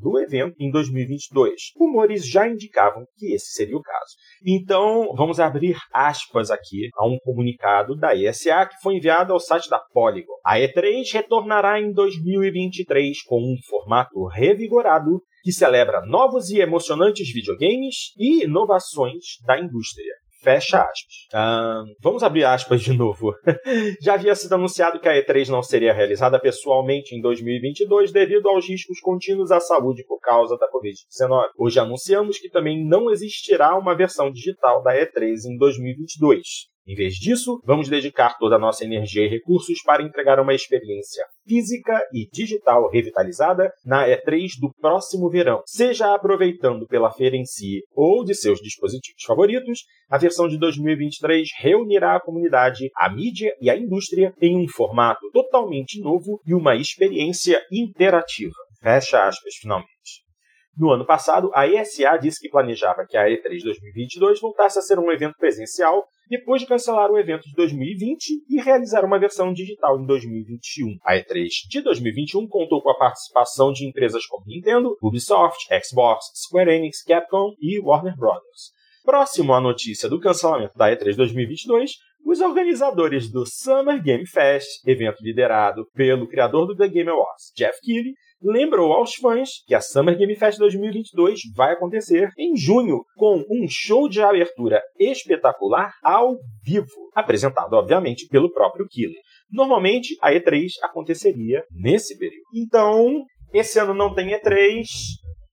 do evento em 2022. Rumores já indicavam que esse seria o caso. Então, vamos abrir aspas aqui a um comunicado da ESA que foi enviado ao site da Polygon. A E3 retornará em 2023 com um formato revigorado que celebra novos e emocionantes videogames e inovações da indústria. Fecha aspas. vamos abrir aspas de novo. Já havia sido anunciado que a E3 não seria realizada pessoalmente em 2022 devido aos riscos contínuos à saúde por causa da Covid-19. Hoje anunciamos que também não existirá uma versão digital da E3 em 2022. Em vez disso, vamos dedicar toda a nossa energia e recursos para entregar uma experiência física e digital revitalizada na E3 do próximo verão, seja aproveitando pela feira em si ou de seus dispositivos favoritos. A versão de 2023 reunirá a comunidade, a mídia e a indústria em um formato totalmente novo e uma experiência interativa. Fecha aspas, finalmente. No ano passado, a ESA disse que planejava que a E3 2022 voltasse a ser um evento presencial depois de cancelar o evento de 2020 e realizar uma versão digital em 2021. A E3 de 2021 contou com a participação de empresas como Nintendo, Ubisoft, Xbox, Square Enix, Capcom e Warner Bros. Próximo à notícia do cancelamento da E3 2022, os organizadores do Summer Game Fest, evento liderado pelo criador do The Game Awards, Jeff Keighley, lembrou aos fãs que a Summer Game Fest 2022 vai acontecer em junho, com um show de abertura espetacular ao vivo, apresentado, obviamente, pelo próprio Killer. Normalmente, a E3 aconteceria nesse período. Então, esse ano não tem E3,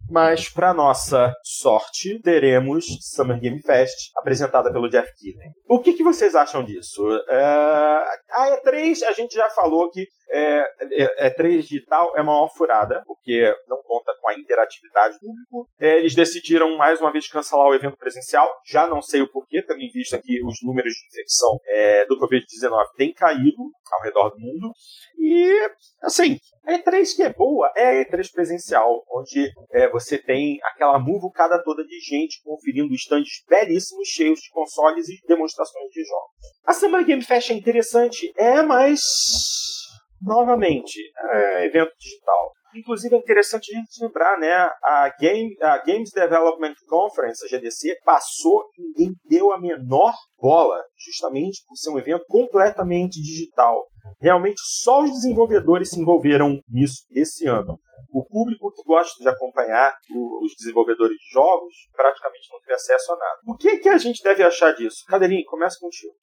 mas, para nossa sorte, teremos Summer Game Fest, apresentada pelo Jeff Keighley. O que, que vocês acham disso? É... A E3, a gente já falou que é, é, E3 digital é uma furada, porque não conta com a interatividade do público. É, eles decidiram mais uma vez cancelar o evento presencial. Já não sei o porquê, tendo em vista que os números de infecção é, do Covid-19 têm caído ao redor do mundo. E, assim, a E3 que é boa é a E3 presencial, onde é, você tem aquela muvucada toda de gente conferindo estandes belíssimos, cheios de consoles e demonstrações de jogos. A Summer Game Fest é interessante, é, mas novamente, é evento digital. Inclusive é interessante a gente lembrar, né? A, Game, a Games Development Conference, a GDC, passou e ninguém deu a menor bola, justamente por ser um evento completamente digital. Realmente só os desenvolvedores se envolveram nisso esse ano. O público que gosta de acompanhar os desenvolvedores de jogos praticamente não teve acesso a nada. O que, que a gente deve achar disso? Cadeirinho, começa contigo.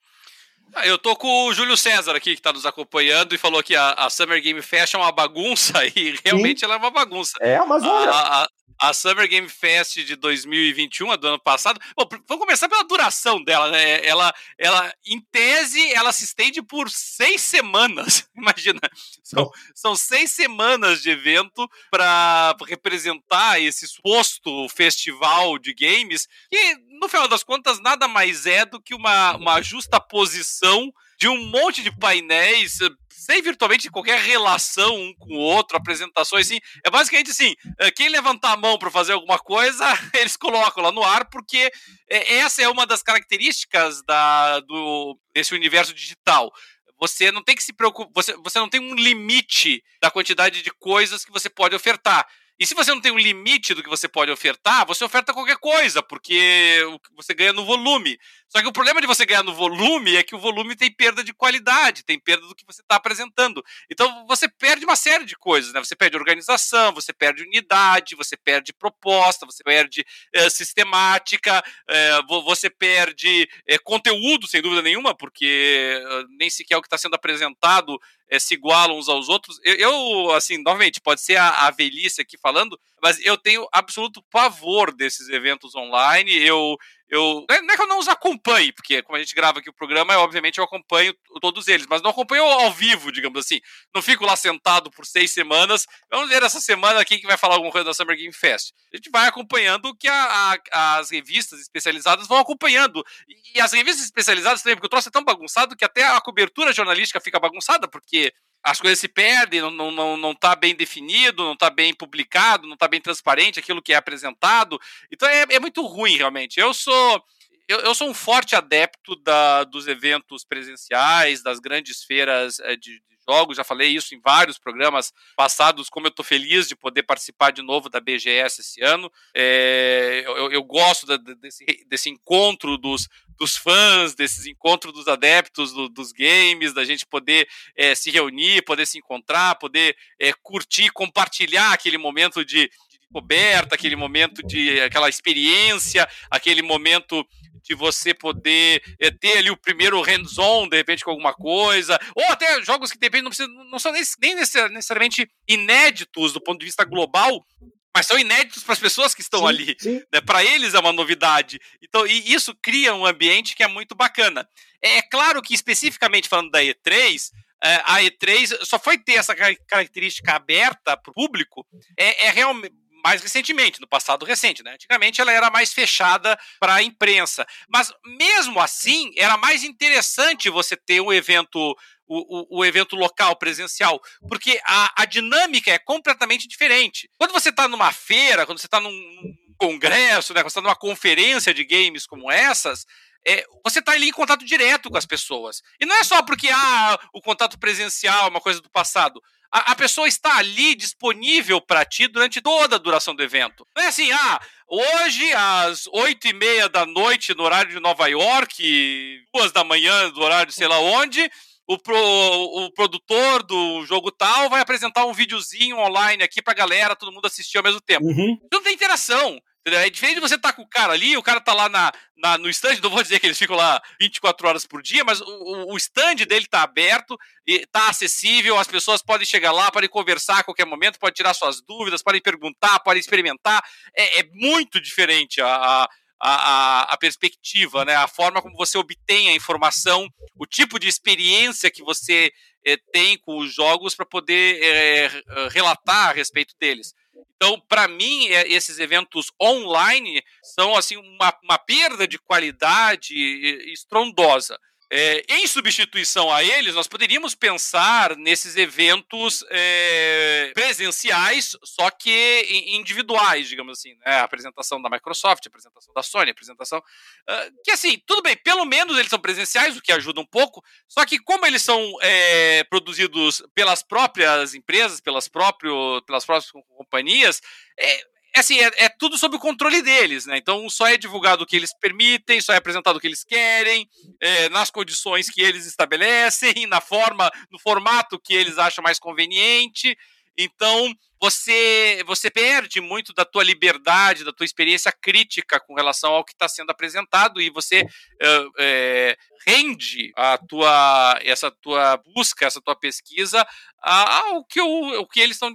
Ah, eu tô com o Júlio César aqui, que tá nos acompanhando, e falou que a, a Summer Game Fest é uma bagunça, e realmente Sim. ela é uma bagunça. É, mas olha... A, a, a Summer Game Fest de 2021, a do ano passado. Bom, vamos começar pela duração dela, né? Ela, ela em tese, ela se estende por seis semanas. Imagina, são, são seis semanas de evento para representar esse suposto festival de games, que no final das contas nada mais é do que uma, uma justa posição de um monte de painéis sem virtualmente qualquer relação um com o outro, apresentações assim. É basicamente assim: eh, quem levantar a mão para fazer alguma coisa, eles colocam lá no ar, porque eh, essa é uma das características da, do, desse universo digital. Você não tem que se preocupar, você, você não tem um limite da quantidade de coisas que você pode ofertar. E se você não tem um limite do que você pode ofertar, você oferta qualquer coisa, porque você ganha no volume. Só que o problema de você ganhar no volume é que o volume tem perda de qualidade, tem perda do que você está apresentando. Então você perde uma série de coisas, né? Você perde organização, você perde unidade, você perde proposta, você perde é, sistemática, é, você perde é, conteúdo, sem dúvida nenhuma, porque nem sequer o que está sendo apresentado é, se igualam uns aos outros. Eu, eu, assim, novamente, pode ser a, a, velhice aqui falando, mas eu tenho absoluto pavor desses eventos online. Eu, eu é, não é que eu não os acompanhe, porque como a gente grava aqui o programa, obviamente eu acompanho todos eles, mas não acompanho ao vivo, digamos assim. Não fico lá sentado por seis semanas. Vamos ver essa semana quem que vai falar alguma coisa da Summer Game Fest. A gente vai acompanhando o que a, a, as revistas especializadas vão acompanhando. E, e as revistas especializadas também, porque o troço é tão bagunçado que até a cobertura jornalística fica bagunçada, porque as coisas se perdem, não, não, não, não tá bem definido, não está bem publicado, não está bem transparente aquilo que é apresentado. Então é, é muito ruim, realmente. Eu sou. Eu, eu sou um forte adepto da, dos eventos presenciais, das grandes feiras é, de, jogos, já falei isso em vários programas passados, como eu estou feliz de poder participar de novo da BGS esse ano. É, eu, eu, gosto da, desse, desse encontro dos, dos fãs, desses encontros dos adeptos do, dos games, da gente poder é, se reunir, poder se encontrar, poder é, curtir, compartilhar aquele momento de, de descoberta, aquele momento de aquela experiência, aquele momento de você poder é, ter ali o primeiro hands-on, de repente, com alguma coisa, ou até jogos que de repente não, precisa, não são nem, nem necessariamente inéditos do ponto de vista global, mas são inéditos para as pessoas que estão sim, ali. Né? Para eles é uma novidade. Então, e isso cria um ambiente que é muito bacana. É claro que, especificamente falando da E3, é, a E3 só foi ter essa característica aberta para o público é, é realmente mais recentemente, no passado recente. Né? Antigamente ela era mais fechada para a imprensa. Mas mesmo assim, era mais interessante você ter um evento. O, o, o evento local, presencial, porque a, a dinâmica é completamente diferente. Quando você está numa feira, quando você está num, congresso, né, quando você está numa conferência de games como essas, é, você está ali em contato direto com as pessoas. E não é só porque ah, o contato presencial é uma coisa do passado a, a pessoa está ali disponível para ti durante toda a duração do evento. Não é assim, ah, hoje às oito e meia da noite no horário de Nova York, duas da manhã do horário de sei lá onde, o, pro, o produtor do jogo tal vai apresentar um videozinho online aqui pra galera, todo mundo assistir ao mesmo tempo. Uhum. Não tem interação. É diferente de você estar tá com o cara ali, o cara tá lá na, na, no stand, não vou dizer que eles ficam lá 24 horas por dia, mas o, o stand dele tá aberto, e tá acessível, as pessoas podem chegar lá, podem conversar a qualquer momento, podem tirar suas dúvidas, podem perguntar, podem experimentar. É, é muito diferente a, a, a, perspectiva, né? a forma como você obtém a informação, o tipo de experiência que você é, tem com os jogos para poder é, relatar a respeito deles. Então, para mim, é, esses eventos online são assim uma, uma perda de qualidade estrondosa. É, em substituição a eles, nós poderíamos pensar nesses eventos é, presenciais, só que individuais, digamos assim, né? A apresentação da Microsoft, a apresentação da Sony, a apresentação. Uh, que assim, tudo bem, pelo menos eles são presenciais, o que ajuda um pouco, só que como eles são é, produzidos pelas próprias empresas, pelas, próprio, pelas próprias companhias, é, assim, é, é, tudo sob o controle deles, né? Então só é divulgado o que eles permitem, só é apresentado o que eles querem, é, nas condições que eles estabelecem, na forma, no formato que eles acham mais conveniente. Então você você perde muito da tua liberdade, da tua experiência crítica com relação ao que está sendo apresentado e você é, rende a tua essa tua busca, essa tua pesquisa ao que, o, o que eles estão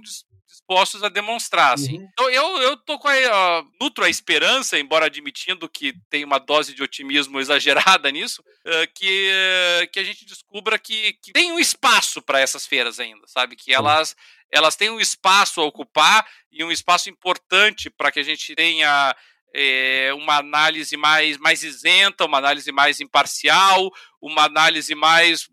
dispostos a demonstrar. Assim. Uhum. Então, eu, eu tô com a, nutro a esperança, embora admitindo que tem uma dose de otimismo exagerada nisso, uh, que, uh, que a gente descubra que, que tem um espaço para essas feiras ainda, sabe? Que elas, elas têm um espaço a ocupar e um espaço importante para que a gente tenha é, uma análise mais, mais isenta, uma análise mais imparcial, uma análise mais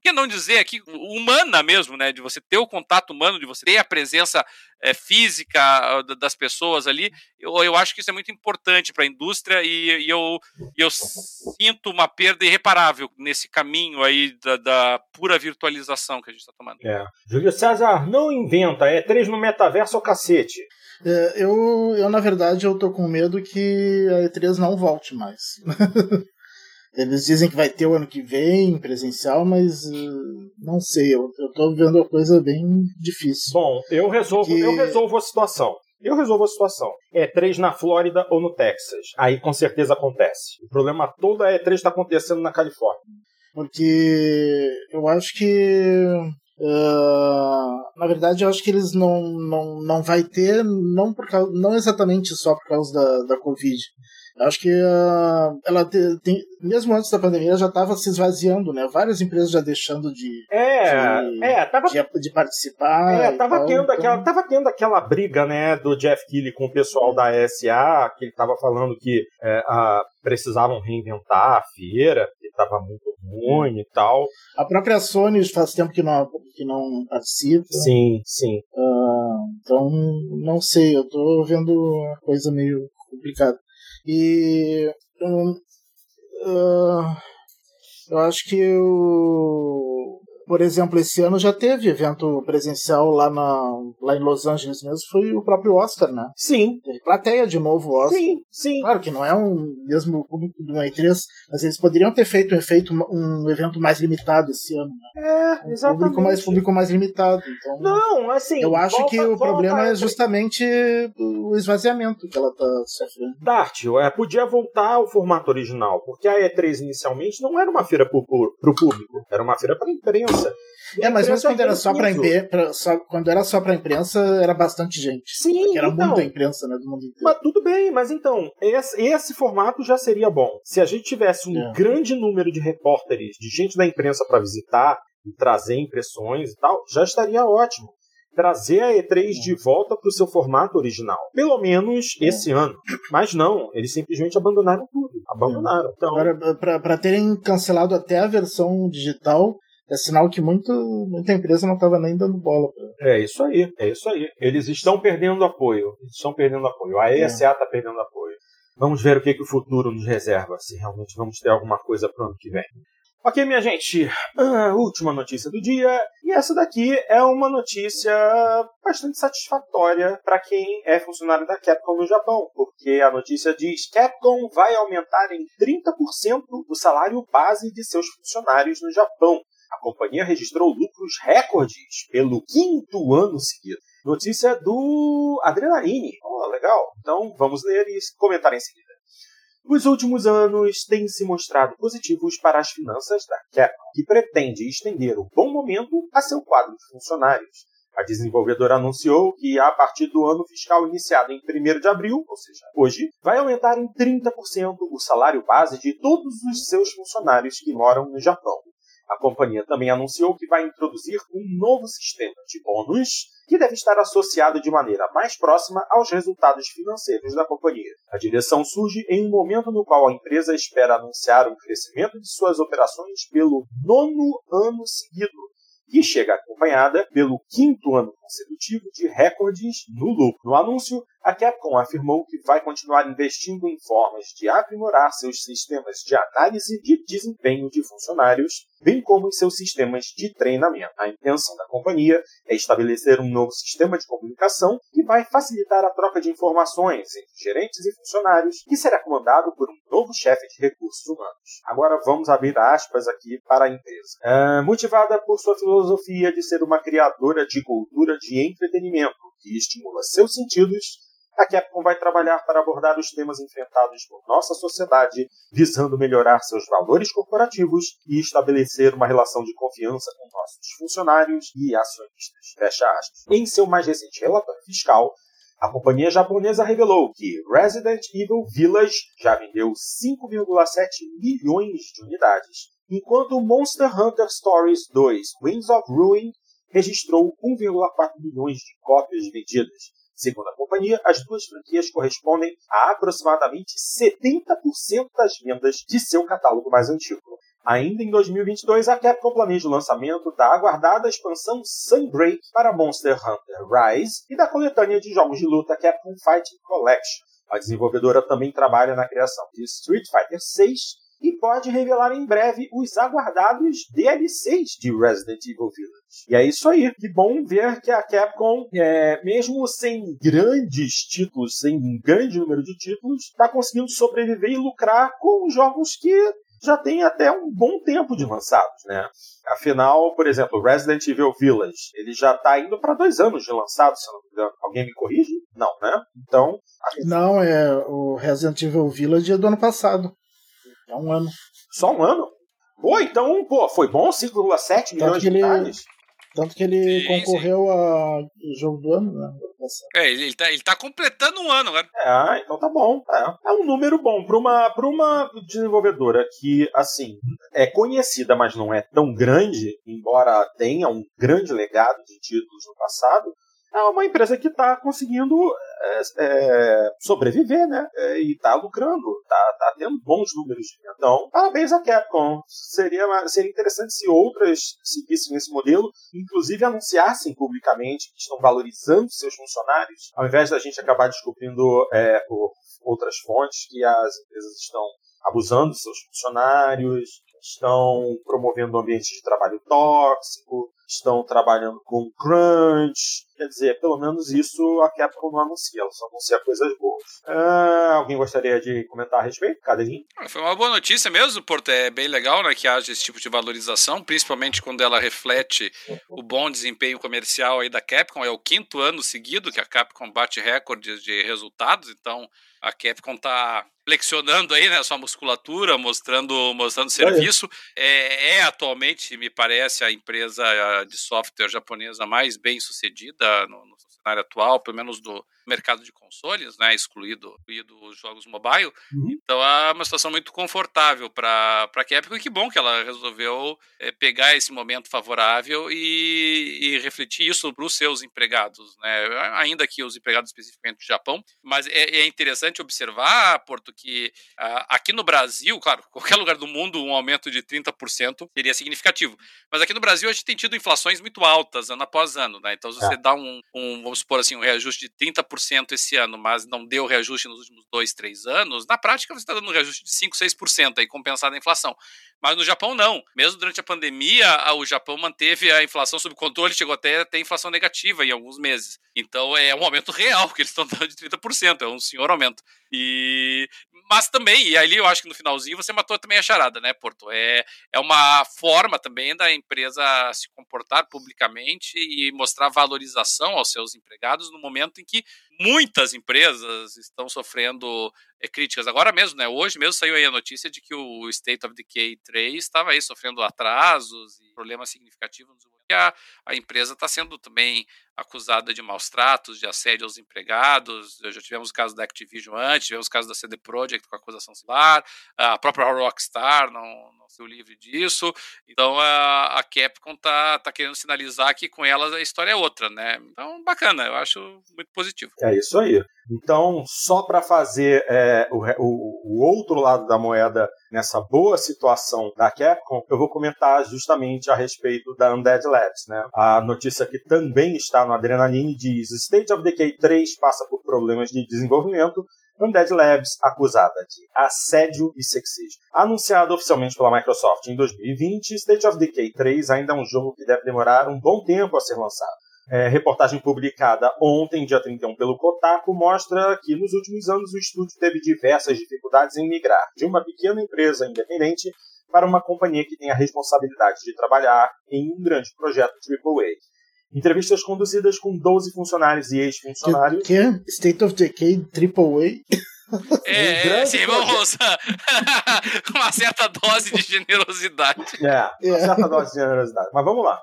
por que não dizer aqui humana mesmo, né? De você ter o contato humano, de você ter a presença é, física ah, das pessoas ali. Eu, eu acho que isso é muito importante para a indústria e, e eu, eu sinto uma perda irreparável nesse caminho aí da, da pura virtualização que a gente está tomando. É. Júlio César, não inventa, é três no metaverso ao cacete. É, eu, eu, na verdade, eu tô com medo que a E3 não volte mais. Eles dizem que vai ter o ano que vem, presencial, mas uh, não sei, eu, eu tô vendo a coisa bem difícil. Bom, eu resolvo, porque... eu resolvo a situação. Eu resolvo a situação. É E3 na Flórida ou no Texas. Aí com certeza acontece. O problema todo é E3 está acontecendo na Califórnia. Porque eu acho que. Uh, na verdade, eu acho que eles não, não, não vai ter, não, por causa, não exatamente só por causa da, da Covid Acho que uh, ela tem, mesmo antes da pandemia, já estava se esvaziando, né? Várias empresas já deixando de, é, de, é, tava, de, de participar. É, tava, tal, tendo então... aquela, tava tendo aquela briga, né, do Jeff Keighley com o pessoal da SA, que ele tava falando que é, a, precisavam reinventar a feira, que estava muito ruim e tal. A própria Sony faz tempo que não, que não participa. Sim, sim. Uh, então, não sei, eu tô vendo uma coisa meio complicada. E um, uh, eu acho que o por exemplo, esse ano já teve evento presencial lá, na, lá em Los Angeles mesmo, foi o próprio Oscar, né? Sim. Teve plateia de novo o Oscar. Sim, sim. Claro que não é um mesmo público do E3, mas eles poderiam ter feito um, efeito, um evento mais limitado esse ano. Né? É, exatamente. Um público mais, público mais limitado. Então, não, assim. Eu acho volta, que o problema é justamente o esvaziamento que ela tá sofrendo. Dart, é, podia voltar ao formato original, porque a E3 inicialmente não era uma feira para o público, era uma feira para a imprensa imprensa. É, mas mesmo quando era só para imprensa, quando era só para imprensa, era bastante gente. Sim, era então, muita imprensa, né, do mundo inteiro. Mas tudo bem, mas então, esse, esse formato já seria bom. Se a gente tivesse um é. grande número de repórteres, de gente da imprensa para visitar e trazer impressões e tal, já estaria ótimo trazer a E3 de volta para o seu formato original. Pelo menos esse ano. Mas não, eles simplesmente abandonaram tudo. Abandonaram. Então, Agora, para terem cancelado até a versão digital, é sinal que muito, muita empresa não estava nem dando bola. Pra... É isso aí, é isso aí. Eles estão perdendo apoio. Eles estão perdendo apoio. A ESA está é. perdendo apoio. Vamos ver o que, que o futuro nos reserva, se realmente vamos ter alguma coisa para o ano que vem. Ok, minha gente, uh, última notícia do dia. E essa daqui é uma notícia bastante satisfatória para quem é funcionário da Capcom no Japão, porque a notícia diz: Capcom vai aumentar em 30% o salário base de seus funcionários no Japão. A companhia registrou lucros recordes pelo quinto ano seguido. Notícia do Adrenaline. Oh, legal. Então vamos ler e comentar em seguida. Os últimos anos têm se mostrado positivos para as finanças da Capcom, que pretende estender o bom momento a seu quadro de funcionários. A desenvolvedora anunciou que, a partir do ano fiscal iniciado em 1 de abril, ou seja, hoje, vai aumentar em 30% o salário base de todos os seus funcionários que moram no Japão. A companhia também anunciou que vai introduzir um novo sistema de bônus que deve estar associado de maneira mais próxima aos resultados financeiros da companhia. A direção surge em um momento no qual a empresa espera anunciar um crescimento de suas operações pelo nono ano seguido, e chega acompanhada pelo quinto ano consecutivo de recordes no lucro. No anúncio, a Capcom afirmou que vai continuar investindo em formas de aprimorar seus sistemas de análise de desempenho de funcionários, bem como em seus sistemas de treinamento. A intenção da companhia é estabelecer um novo sistema de comunicação que vai facilitar a troca de informações entre gerentes e funcionários, que será comandado por um novo chefe de recursos humanos. Agora vamos abrir aspas aqui para a empresa. É, motivada por sua filosofia de ser uma criadora de cultura de entretenimento que estimula seus sentidos, a Capcom vai trabalhar para abordar os temas enfrentados por nossa sociedade, visando melhorar seus valores corporativos e estabelecer uma relação de confiança com nossos funcionários e acionistas. Fecha aspas. Em seu mais recente relatório fiscal, a companhia japonesa revelou que Resident Evil Village já vendeu 5,7 milhões de unidades, enquanto Monster Hunter Stories 2 Wings of Ruin registrou 1,4 milhões de cópias vendidas. Segundo a companhia, as duas franquias correspondem a aproximadamente 70% das vendas de seu catálogo mais antigo. Ainda em 2022, a Capcom planeja o lançamento da aguardada expansão Sunbreak para Monster Hunter Rise e da coletânea de jogos de luta Capcom Fighting Collection. A desenvolvedora também trabalha na criação de Street Fighter VI e pode revelar em breve os aguardados DLCs de Resident Evil Village. E é isso aí. Que bom ver que a Capcom, é, mesmo sem grandes títulos, sem um grande número de títulos, está conseguindo sobreviver e lucrar com jogos que já tem até um bom tempo de lançados, né? Afinal, por exemplo, Resident Evil Village, ele já está indo para dois anos de lançado, se não me engano. Alguém me corrige? Não, né? Então. Não, é o Resident Evil Village é do ano passado. É um ano. Só um ano? Pô, então, pô, foi bom 5,7 milhões de unidades? Tanto que ele sim, concorreu sim. a jogo do ano, né? É, ele, ele, tá, ele tá completando um ano agora. É, então tá bom. É, é um número bom para uma, pra uma desenvolvedora que, assim, é conhecida, mas não é tão grande, embora tenha um grande legado de títulos no passado é uma empresa que está conseguindo é, é, sobreviver, né? É, e está lucrando, está tá tendo bons números. Então, parabéns à Capcom. Seria, seria interessante se outras seguissem esse modelo, inclusive anunciassem publicamente que estão valorizando seus funcionários, ao invés da gente acabar descobrindo é, por outras fontes que as empresas estão abusando dos seus funcionários, estão promovendo um ambiente de trabalho tóxico, estão trabalhando com crunch. Quer dizer, pelo menos isso a Capcom não anuncia, ela só anuncia coisas boas. Ah, alguém gostaria de comentar a respeito? Cadeirinho? Ah, foi uma boa notícia mesmo, Porto. É bem legal né, que haja esse tipo de valorização, principalmente quando ela reflete o bom desempenho comercial aí da Capcom. É o quinto ano seguido que a Capcom bate recordes de resultados, então a Capcom está flexionando aí, né, sua musculatura, mostrando, mostrando serviço. É, é, atualmente, me parece, a empresa de software japonesa mais bem sucedida no, no cenário atual, pelo menos do mercado de consoles, né, excluído, excluído os jogos mobile. Uhum. Então é uma situação muito confortável para a Capcom e que bom que ela resolveu é, pegar esse momento favorável e, e refletir isso para os seus empregados, né, ainda que os empregados especificamente do Japão. Mas é, é interessante observar, Porto, que uh, aqui no Brasil, claro, qualquer lugar do mundo um aumento de 30% seria significativo. Mas aqui no Brasil a gente tem tido inflações muito altas ano após ano, né? Então se você é. dá um, um, vamos supor assim, um reajuste de 30% esse ano, mas não deu reajuste nos últimos dois, três anos, na prática você está dando um reajuste de 5, 6% aí compensado a inflação. Mas no Japão não. Mesmo durante a pandemia, o Japão manteve a inflação sob controle, chegou até a ter inflação negativa em alguns meses. Então é um aumento real que eles estão dando de 30%, é um senhor aumento. E mas também, e ali eu acho que no finalzinho você matou também a charada, né, Porto? É, é uma forma também da empresa se comportar publicamente e mostrar valorização aos seus empregados no momento em que muitas empresas estão sofrendo é, críticas. Agora mesmo, né? Hoje mesmo saiu aí a notícia de que o State of Decay 3 estava aí sofrendo atrasos e problemas significativos a, a empresa está sendo também acusada de maus tratos, de assédio aos empregados. Já tivemos o caso da Activision antes, tivemos o caso da CD Projekt com acusação celular, a própria Rockstar não, não saiu livre disso. Então a, a Capcom tá, tá querendo sinalizar que com elas a história é outra, né? Então, bacana, eu acho muito positivo. É isso aí. Então, só para fazer é, o, o, o, outro lado da moeda nessa boa situação da Capcom, eu vou comentar justamente a respeito da Undead Labs. Né? A notícia que também está no Adrenaline diz: State of Decay 3 passa por problemas de desenvolvimento. Undead Labs acusada de assédio e sexismo. Anunciado oficialmente pela Microsoft em 2020, State of Decay 3 ainda é um jogo que deve demorar um bom tempo a ser lançado. É, reportagem publicada ontem, dia 31, pelo Kotaku, mostra que nos últimos anos o estúdio teve diversas dificuldades em migrar de uma pequena empresa independente para uma companhia que tem a responsabilidade de trabalhar em um grande projeto AAA. Entrevistas conduzidas com 12 funcionários e ex-funcionários. Que, que? State of Decay AAA? É, um é sim, vamos. uma certa dose de generosidade. É, uma é. certa dose de generosidade. Mas vamos lá.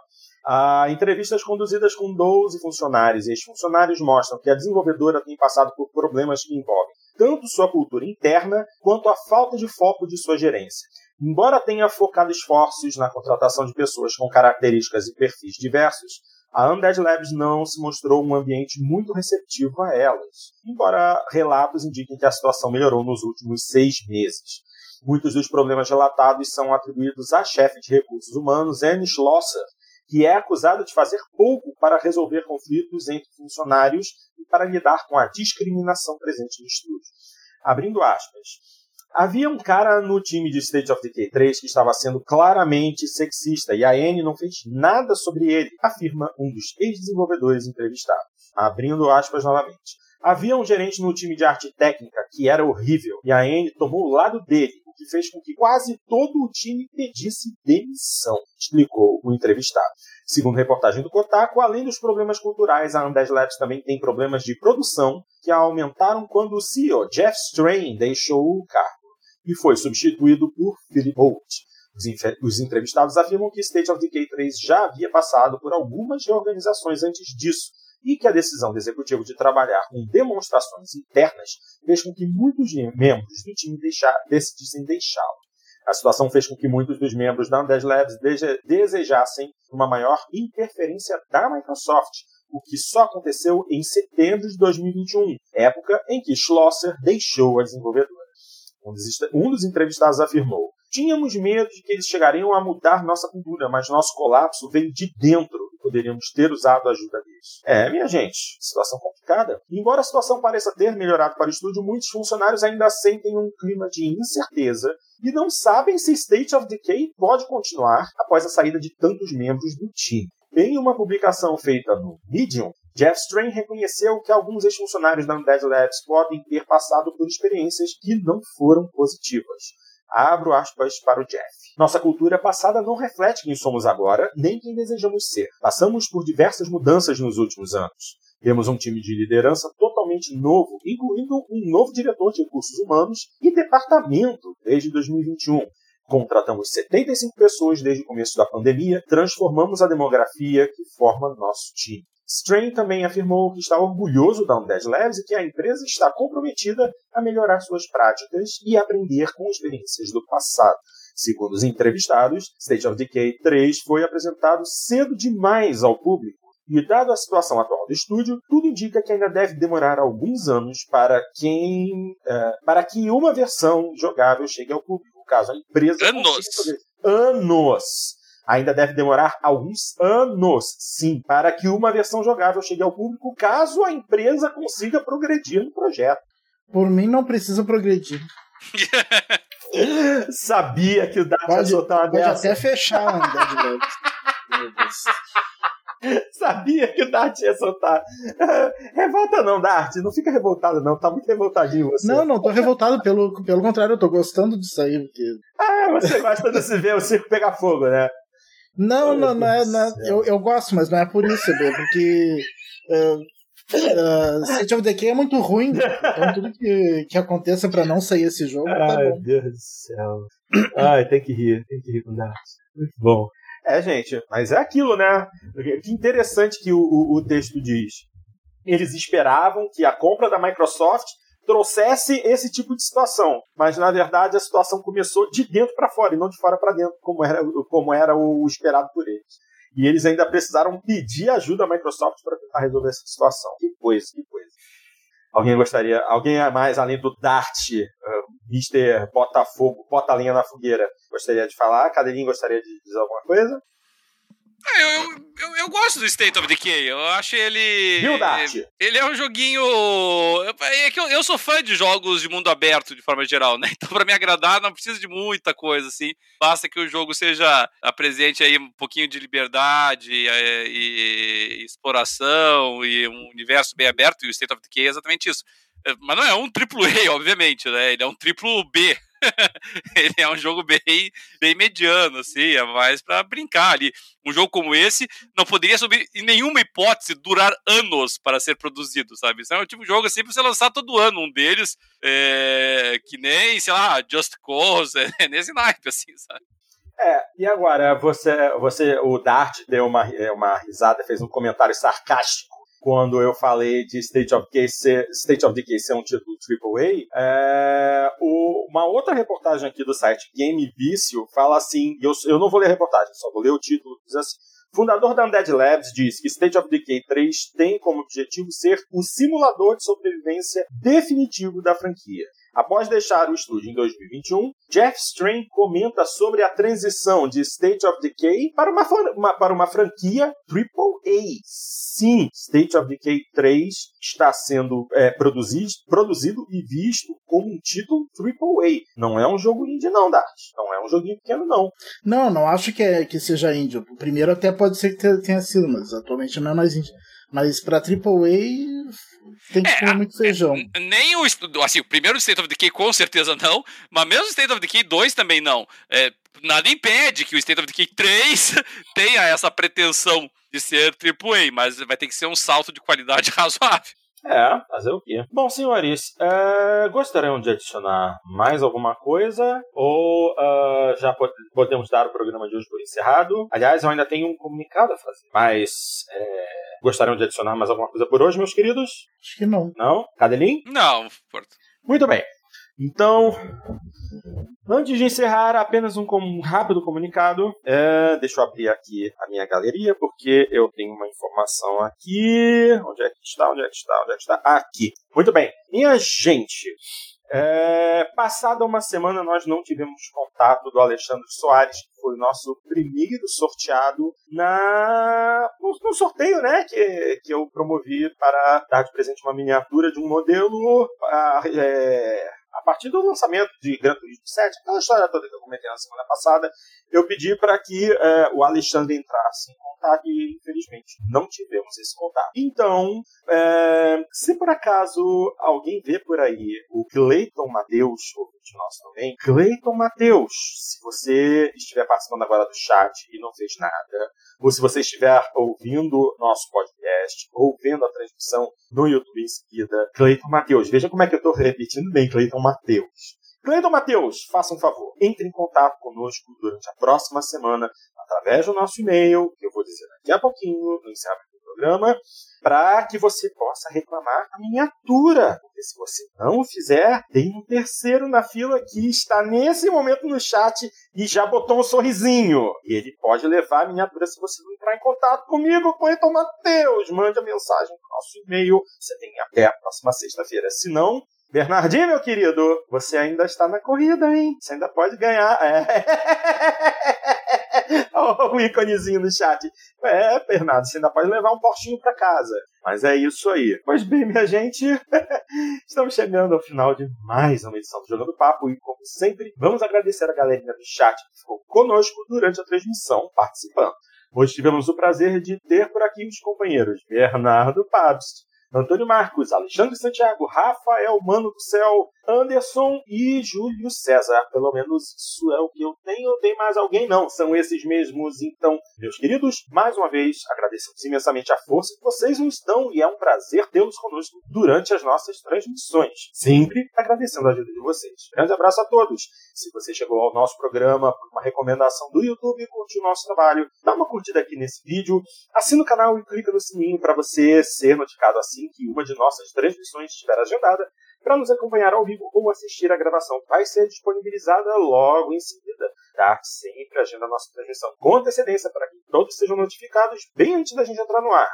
Ah, entrevistas conduzidas com 12 funcionários e ex-funcionários mostram que a desenvolvedora tem passado por problemas que envolvem tanto sua cultura interna quanto a falta de foco de sua gerência. Embora tenha focado esforços na contratação de pessoas com características e perfis diversos, a Undead Labs não se mostrou um ambiente muito receptivo a elas, embora relatos indiquem que a situação melhorou nos últimos seis meses. Muitos dos problemas relatados são atribuídos à chefe de recursos humanos, Anne Schlosser, que é acusada de fazer pouco para resolver conflitos entre funcionários e para lidar com a discriminação presente no estúdio. Abrindo aspas. Havia um cara no time de State of Decay 3 que estava sendo claramente sexista e a Anne não fez nada sobre ele, afirma um dos ex-desenvolvedores entrevistados. Abrindo aspas novamente. Havia um gerente no time de arte técnica que era horrível e a Anne tomou o lado dele, que fez com que quase todo o time pedisse demissão, explicou o entrevistado. Segundo reportagem do Kotaku, além dos problemas culturais, a Undead Labs também tem problemas de produção que aumentaram quando o CEO Jeff Strain deixou o cargo e foi substituído por Philip Holt. Os entrevistados afirmam que State of Decay 3 já havia passado por algumas reorganizações antes disso e que a decisão do executivo de trabalhar com demonstrações internas fez com que muitos membros do time deixar, decidissem deixá-lo. A situação fez com que muitos dos membros da Undead Labs desejassem uma maior interferência da Microsoft, o que só aconteceu em setembro de 2021, época em que Schlosser deixou a desenvolvedora. Um dos entrevistados afirmou: Tínhamos medo de que eles chegariam a mudar nossa cultura, mas nosso colapso veio de dentro poderíamos ter usado a ajuda deles. É, minha gente, situação complicada. embora a situação pareça ter melhorado para o estúdio, muitos funcionários ainda sentem um clima de incerteza e não sabem se State of Decay pode continuar após a saída de tantos membros do time. Em uma publicação feita no Medium, Jeff Strain reconheceu que alguns ex-funcionários da Undead Labs podem ter passado por experiências que não foram positivas. Abro aspas para o Jeff. Nossa cultura passada não reflete quem somos agora, nem quem desejamos ser. Passamos por diversas mudanças nos últimos anos. Temos um time de liderança totalmente novo, incluindo um novo diretor de recursos humanos e departamento desde 2021. Contratamos 75 pessoas desde o começo da pandemia, transformamos a demografia que forma nosso time. Strain também afirmou que está orgulhoso da Undead Labs e que a empresa está comprometida a melhorar suas práticas e aprender com experiências do passado. Segundo os entrevistados, State of Decay 3 foi apresentado cedo demais ao público. E dado a situação atual do estúdio, tudo indica que ainda deve demorar alguns anos para, quem, uh, para que uma versão jogável chegue ao público. Caso a empresa. Anos! Anos! Ainda deve demorar alguns anos, sim, para que uma versão jogável chegue ao público, caso a empresa consiga progredir no projeto. Por mim, não precisa progredir. Sabia que o Dart ia soltar uma pode dessa. até fechar a Undead Sabia que o Dart ia soltar. Revolta não, Dart. Não fica revoltado, não. Tá muito revoltadinho você. Não, não tô revoltado. Pelo, pelo contrário, eu tô gostando disso aí. Porque... Ah, você gosta de se ver o circo pegar fogo, né? Não, não, não é. Não é eu, eu gosto, mas não é por isso, é porque. Uh, uh, State of Decay é muito ruim. Então tudo que, que aconteça pra não sair esse jogo. Tá Ai, tá Deus do céu. Ai, tem que rir, tem que rir com Dart. Muito bom. É, gente, mas é aquilo, né? Que interessante que o, o, o texto diz. Eles esperavam que a compra da Microsoft trouxesse esse tipo de situação. Mas, na verdade, a situação começou de dentro para fora e não de fora para dentro, como era, como era o esperado por eles. E eles ainda precisaram pedir ajuda à Microsoft para tentar resolver essa situação. Que coisa, que coisa. Alguém gostaria, alguém mais além do Dart, uh, Mr. Botafogo, bota a linha na fogueira, gostaria de falar? Cadeirinho gostaria de dizer alguma coisa? É, eu, eu, eu, gosto do State of Decay. Eu acho ele. Viu, Dart? Ele é um joguinho. É que eu, eu sou fã de jogos de mundo aberto, de forma geral, né? Então, pra me agradar, não precisa de muita coisa, assim. Basta que o jogo seja apresente aí um pouquinho de liberdade e, e, e exploração e um universo bem aberto. E o State of Decay é exatamente isso. É, mas não é um triplo A, obviamente, né? Ele é um triplo B. ele é um jogo bem, bem mediano, assim, é mais para brincar ali. Um jogo como esse não poderia, em nenhuma hipótese, durar anos para ser produzido, sabe? Isso é um tipo de jogo assim para você lançar todo ano um deles, é, que nem, sei lá, Just Cause, é, nesse naipe, assim, sabe? É, e agora, você, você o Dart deu uma, uma risada, fez um comentário sarcástico quando eu falei de State of Decay ser, State of Decay ser um título AAA, é, o, uma outra reportagem aqui do site Game Vício fala assim, eu, eu não vou ler a reportagem, só vou ler o título, diz assim, Fundador da Undead Labs diz que State of Decay 3 tem como objetivo ser o simulador de sobrevivência definitivo da franquia. Após deixar o estúdio em 2021, Jeff Strain comenta sobre a transição de State of Decay para uma, uma, para uma franquia AAA. Sim, State of Decay 3 está sendo é, produzido, produzido e visto como um título AAA. Não é um jogo indie, não, Dart. Não é um joguinho pequeno, não. Não, não acho que, é, que seja indie. O primeiro até pode ser que tenha sido, mas atualmente não é mais indie. Mas para AAA tem que é, comer muito feijão. É, nem o. Assim, o primeiro State of Decay com certeza não, mas mesmo o State of Decay 2 também não. É, nada impede que o State of Decay 3 tenha essa pretensão de ser AAA, mas vai ter que ser um salto de qualidade razoável. É, fazer o quê? Bom, senhores, é, gostariam de adicionar mais alguma coisa? Ou uh, já podemos dar o programa de hoje por encerrado? Aliás, eu ainda tenho um comunicado a fazer, mas é, gostariam de adicionar mais alguma coisa por hoje, meus queridos? Acho que não. Não? Cadelim? Não, Porto. Muito bem. Então, antes de encerrar, apenas um, rápido comunicado. É, deixa eu abrir aqui a minha galeria, porque eu tenho uma informação aqui. Onde é que está? Onde é que está? Onde é que está? Aqui. Muito bem. Minha gente, é, passada uma semana nós não tivemos contato do Alexandre Soares, que foi o nosso primeiro sorteado na no, sorteio, né, que, que eu promovi para dar de presente uma miniatura de um modelo é, a partir do lançamento de Gran Turismo 7, aquela história toda que eu comentei na semana passada, eu pedi para que é, o Alexandre entrasse em contato e, infelizmente, não tivemos esse contato. Então, é, se por acaso alguém vê por aí o Cleiton Matheus, de nós também, Cleiton Matheus, se você estiver participando agora do chat e não fez nada, ou se você estiver ouvindo nosso podcast, ou vendo a transmissão no YouTube em seguida, Cleiton Matheus, veja como é que eu estou repetindo bem, Cleiton Matheus. Cleiton Matheus, faça um favor, entre em contato conosco durante a próxima semana, através do nosso e-mail, que eu vou dizer daqui a pouquinho, no encerramento do programa, para que você possa reclamar a miniatura. Porque se você não o fizer, tem um terceiro na fila que está nesse momento no chat e já botou um sorrisinho. E ele pode levar a miniatura se você não entrar em contato comigo, Cleiton Matheus. Mande a mensagem no nosso e-mail. Você tem até a próxima sexta-feira. Se não, Bernardinho, meu querido, você ainda está na corrida, hein? Você ainda pode ganhar. É. o íconezinho no chat. É, Bernardo, você ainda pode levar um portinho para casa. Mas é isso aí. Pois bem, minha gente, estamos chegando ao final de mais uma edição do Jogando Papo e, como sempre, vamos agradecer a galerinha do chat que ficou conosco durante a transmissão, participando. Hoje tivemos o prazer de ter por aqui os companheiros Bernardo Pabst, Antônio Marcos, Alexandre Santiago, Rafael Mano do Céu, Anderson e Júlio César. Pelo menos isso é o que eu tenho. Tem mais alguém? Não, são esses mesmos. Então, meus queridos, mais uma vez agradecemos imensamente a força que vocês nos dão e é um prazer tê-los conosco durante as nossas transmissões. Sempre agradecendo a ajuda de vocês. Grande abraço a todos. Se você chegou ao nosso programa por uma recomendação do YouTube e curtiu o nosso trabalho, dá uma curtida aqui nesse vídeo, assina o canal e clica no sininho para você ser notificado assim que uma de nossas transmissões estiver agendada para nos acompanhar ao vivo ou assistir a gravação. Vai ser disponibilizada logo em seguida. Tá? Sempre agenda a nossa transmissão com antecedência para que todos sejam notificados bem antes da gente entrar no ar.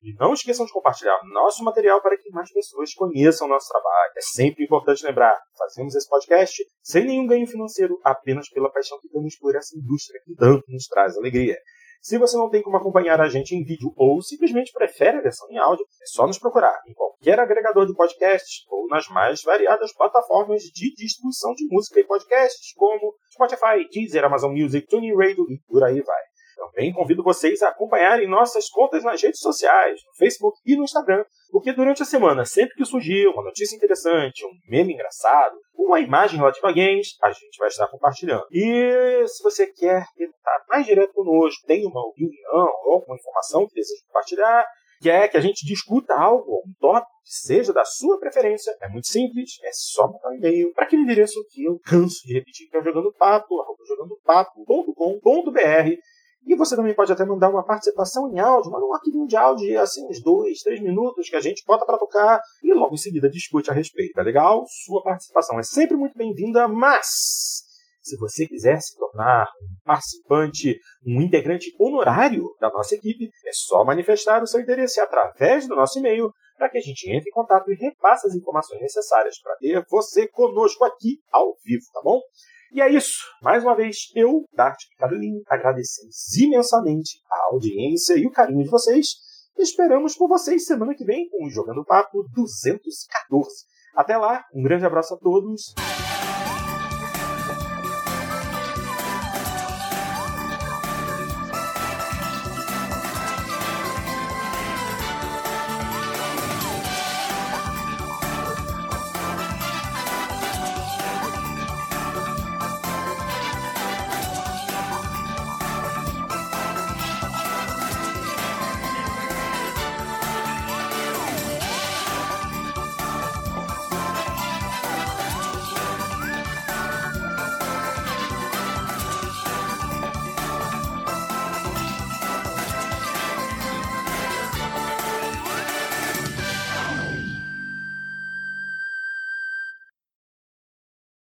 E não esqueçam de compartilhar nosso material para que mais pessoas conheçam nosso trabalho. É sempre importante lembrar, fazemos esse podcast sem nenhum ganho financeiro, apenas pela paixão que temos por essa indústria que tanto nos traz alegria. Se você não tem como acompanhar a gente em vídeo ou simplesmente prefere a versão em áudio, é só nos procurar em qualquer agregador de podcasts ou nas mais variadas plataformas de distribuição de música e podcasts, como Spotify, Deezer, Amazon Music, TuneIn Radio e por aí vai. Também convido vocês a acompanharem nossas contas nas redes sociais, no Facebook e no Instagram, porque durante a semana, sempre que surgir uma notícia interessante, um meme engraçado, uma imagem relativa a games, a gente vai estar compartilhando. E se você quer estar mais direto conosco, tem uma opinião ou alguma informação que deseja compartilhar, quer que a gente discuta algo, um tópico que seja da sua preferência, é muito simples, é só mandar um e-mail para aquele endereço que eu canso de repetir, que é jogandopapo, jogandopapo.com.br e você também pode até mandar uma participação em áudio, manda um arquivinho de áudio, assim, uns dois, três minutos, que a gente bota para tocar e logo em seguida discute a respeito. Tá legal? Sua participação é sempre muito bem-vinda, mas se você quiser se tornar um participante, um integrante honorário da nossa equipe, é só manifestar o seu interesse através do nosso e-mail para que a gente entre em contato e repasse as informações necessárias para ter você conosco aqui ao vivo, tá bom? E é isso. Mais uma vez, eu, Dart Caroline, agradecemos imensamente a audiência e o carinho de vocês. Esperamos por vocês semana que vem com o Jogando Papo 214. Até lá, um grande abraço a todos.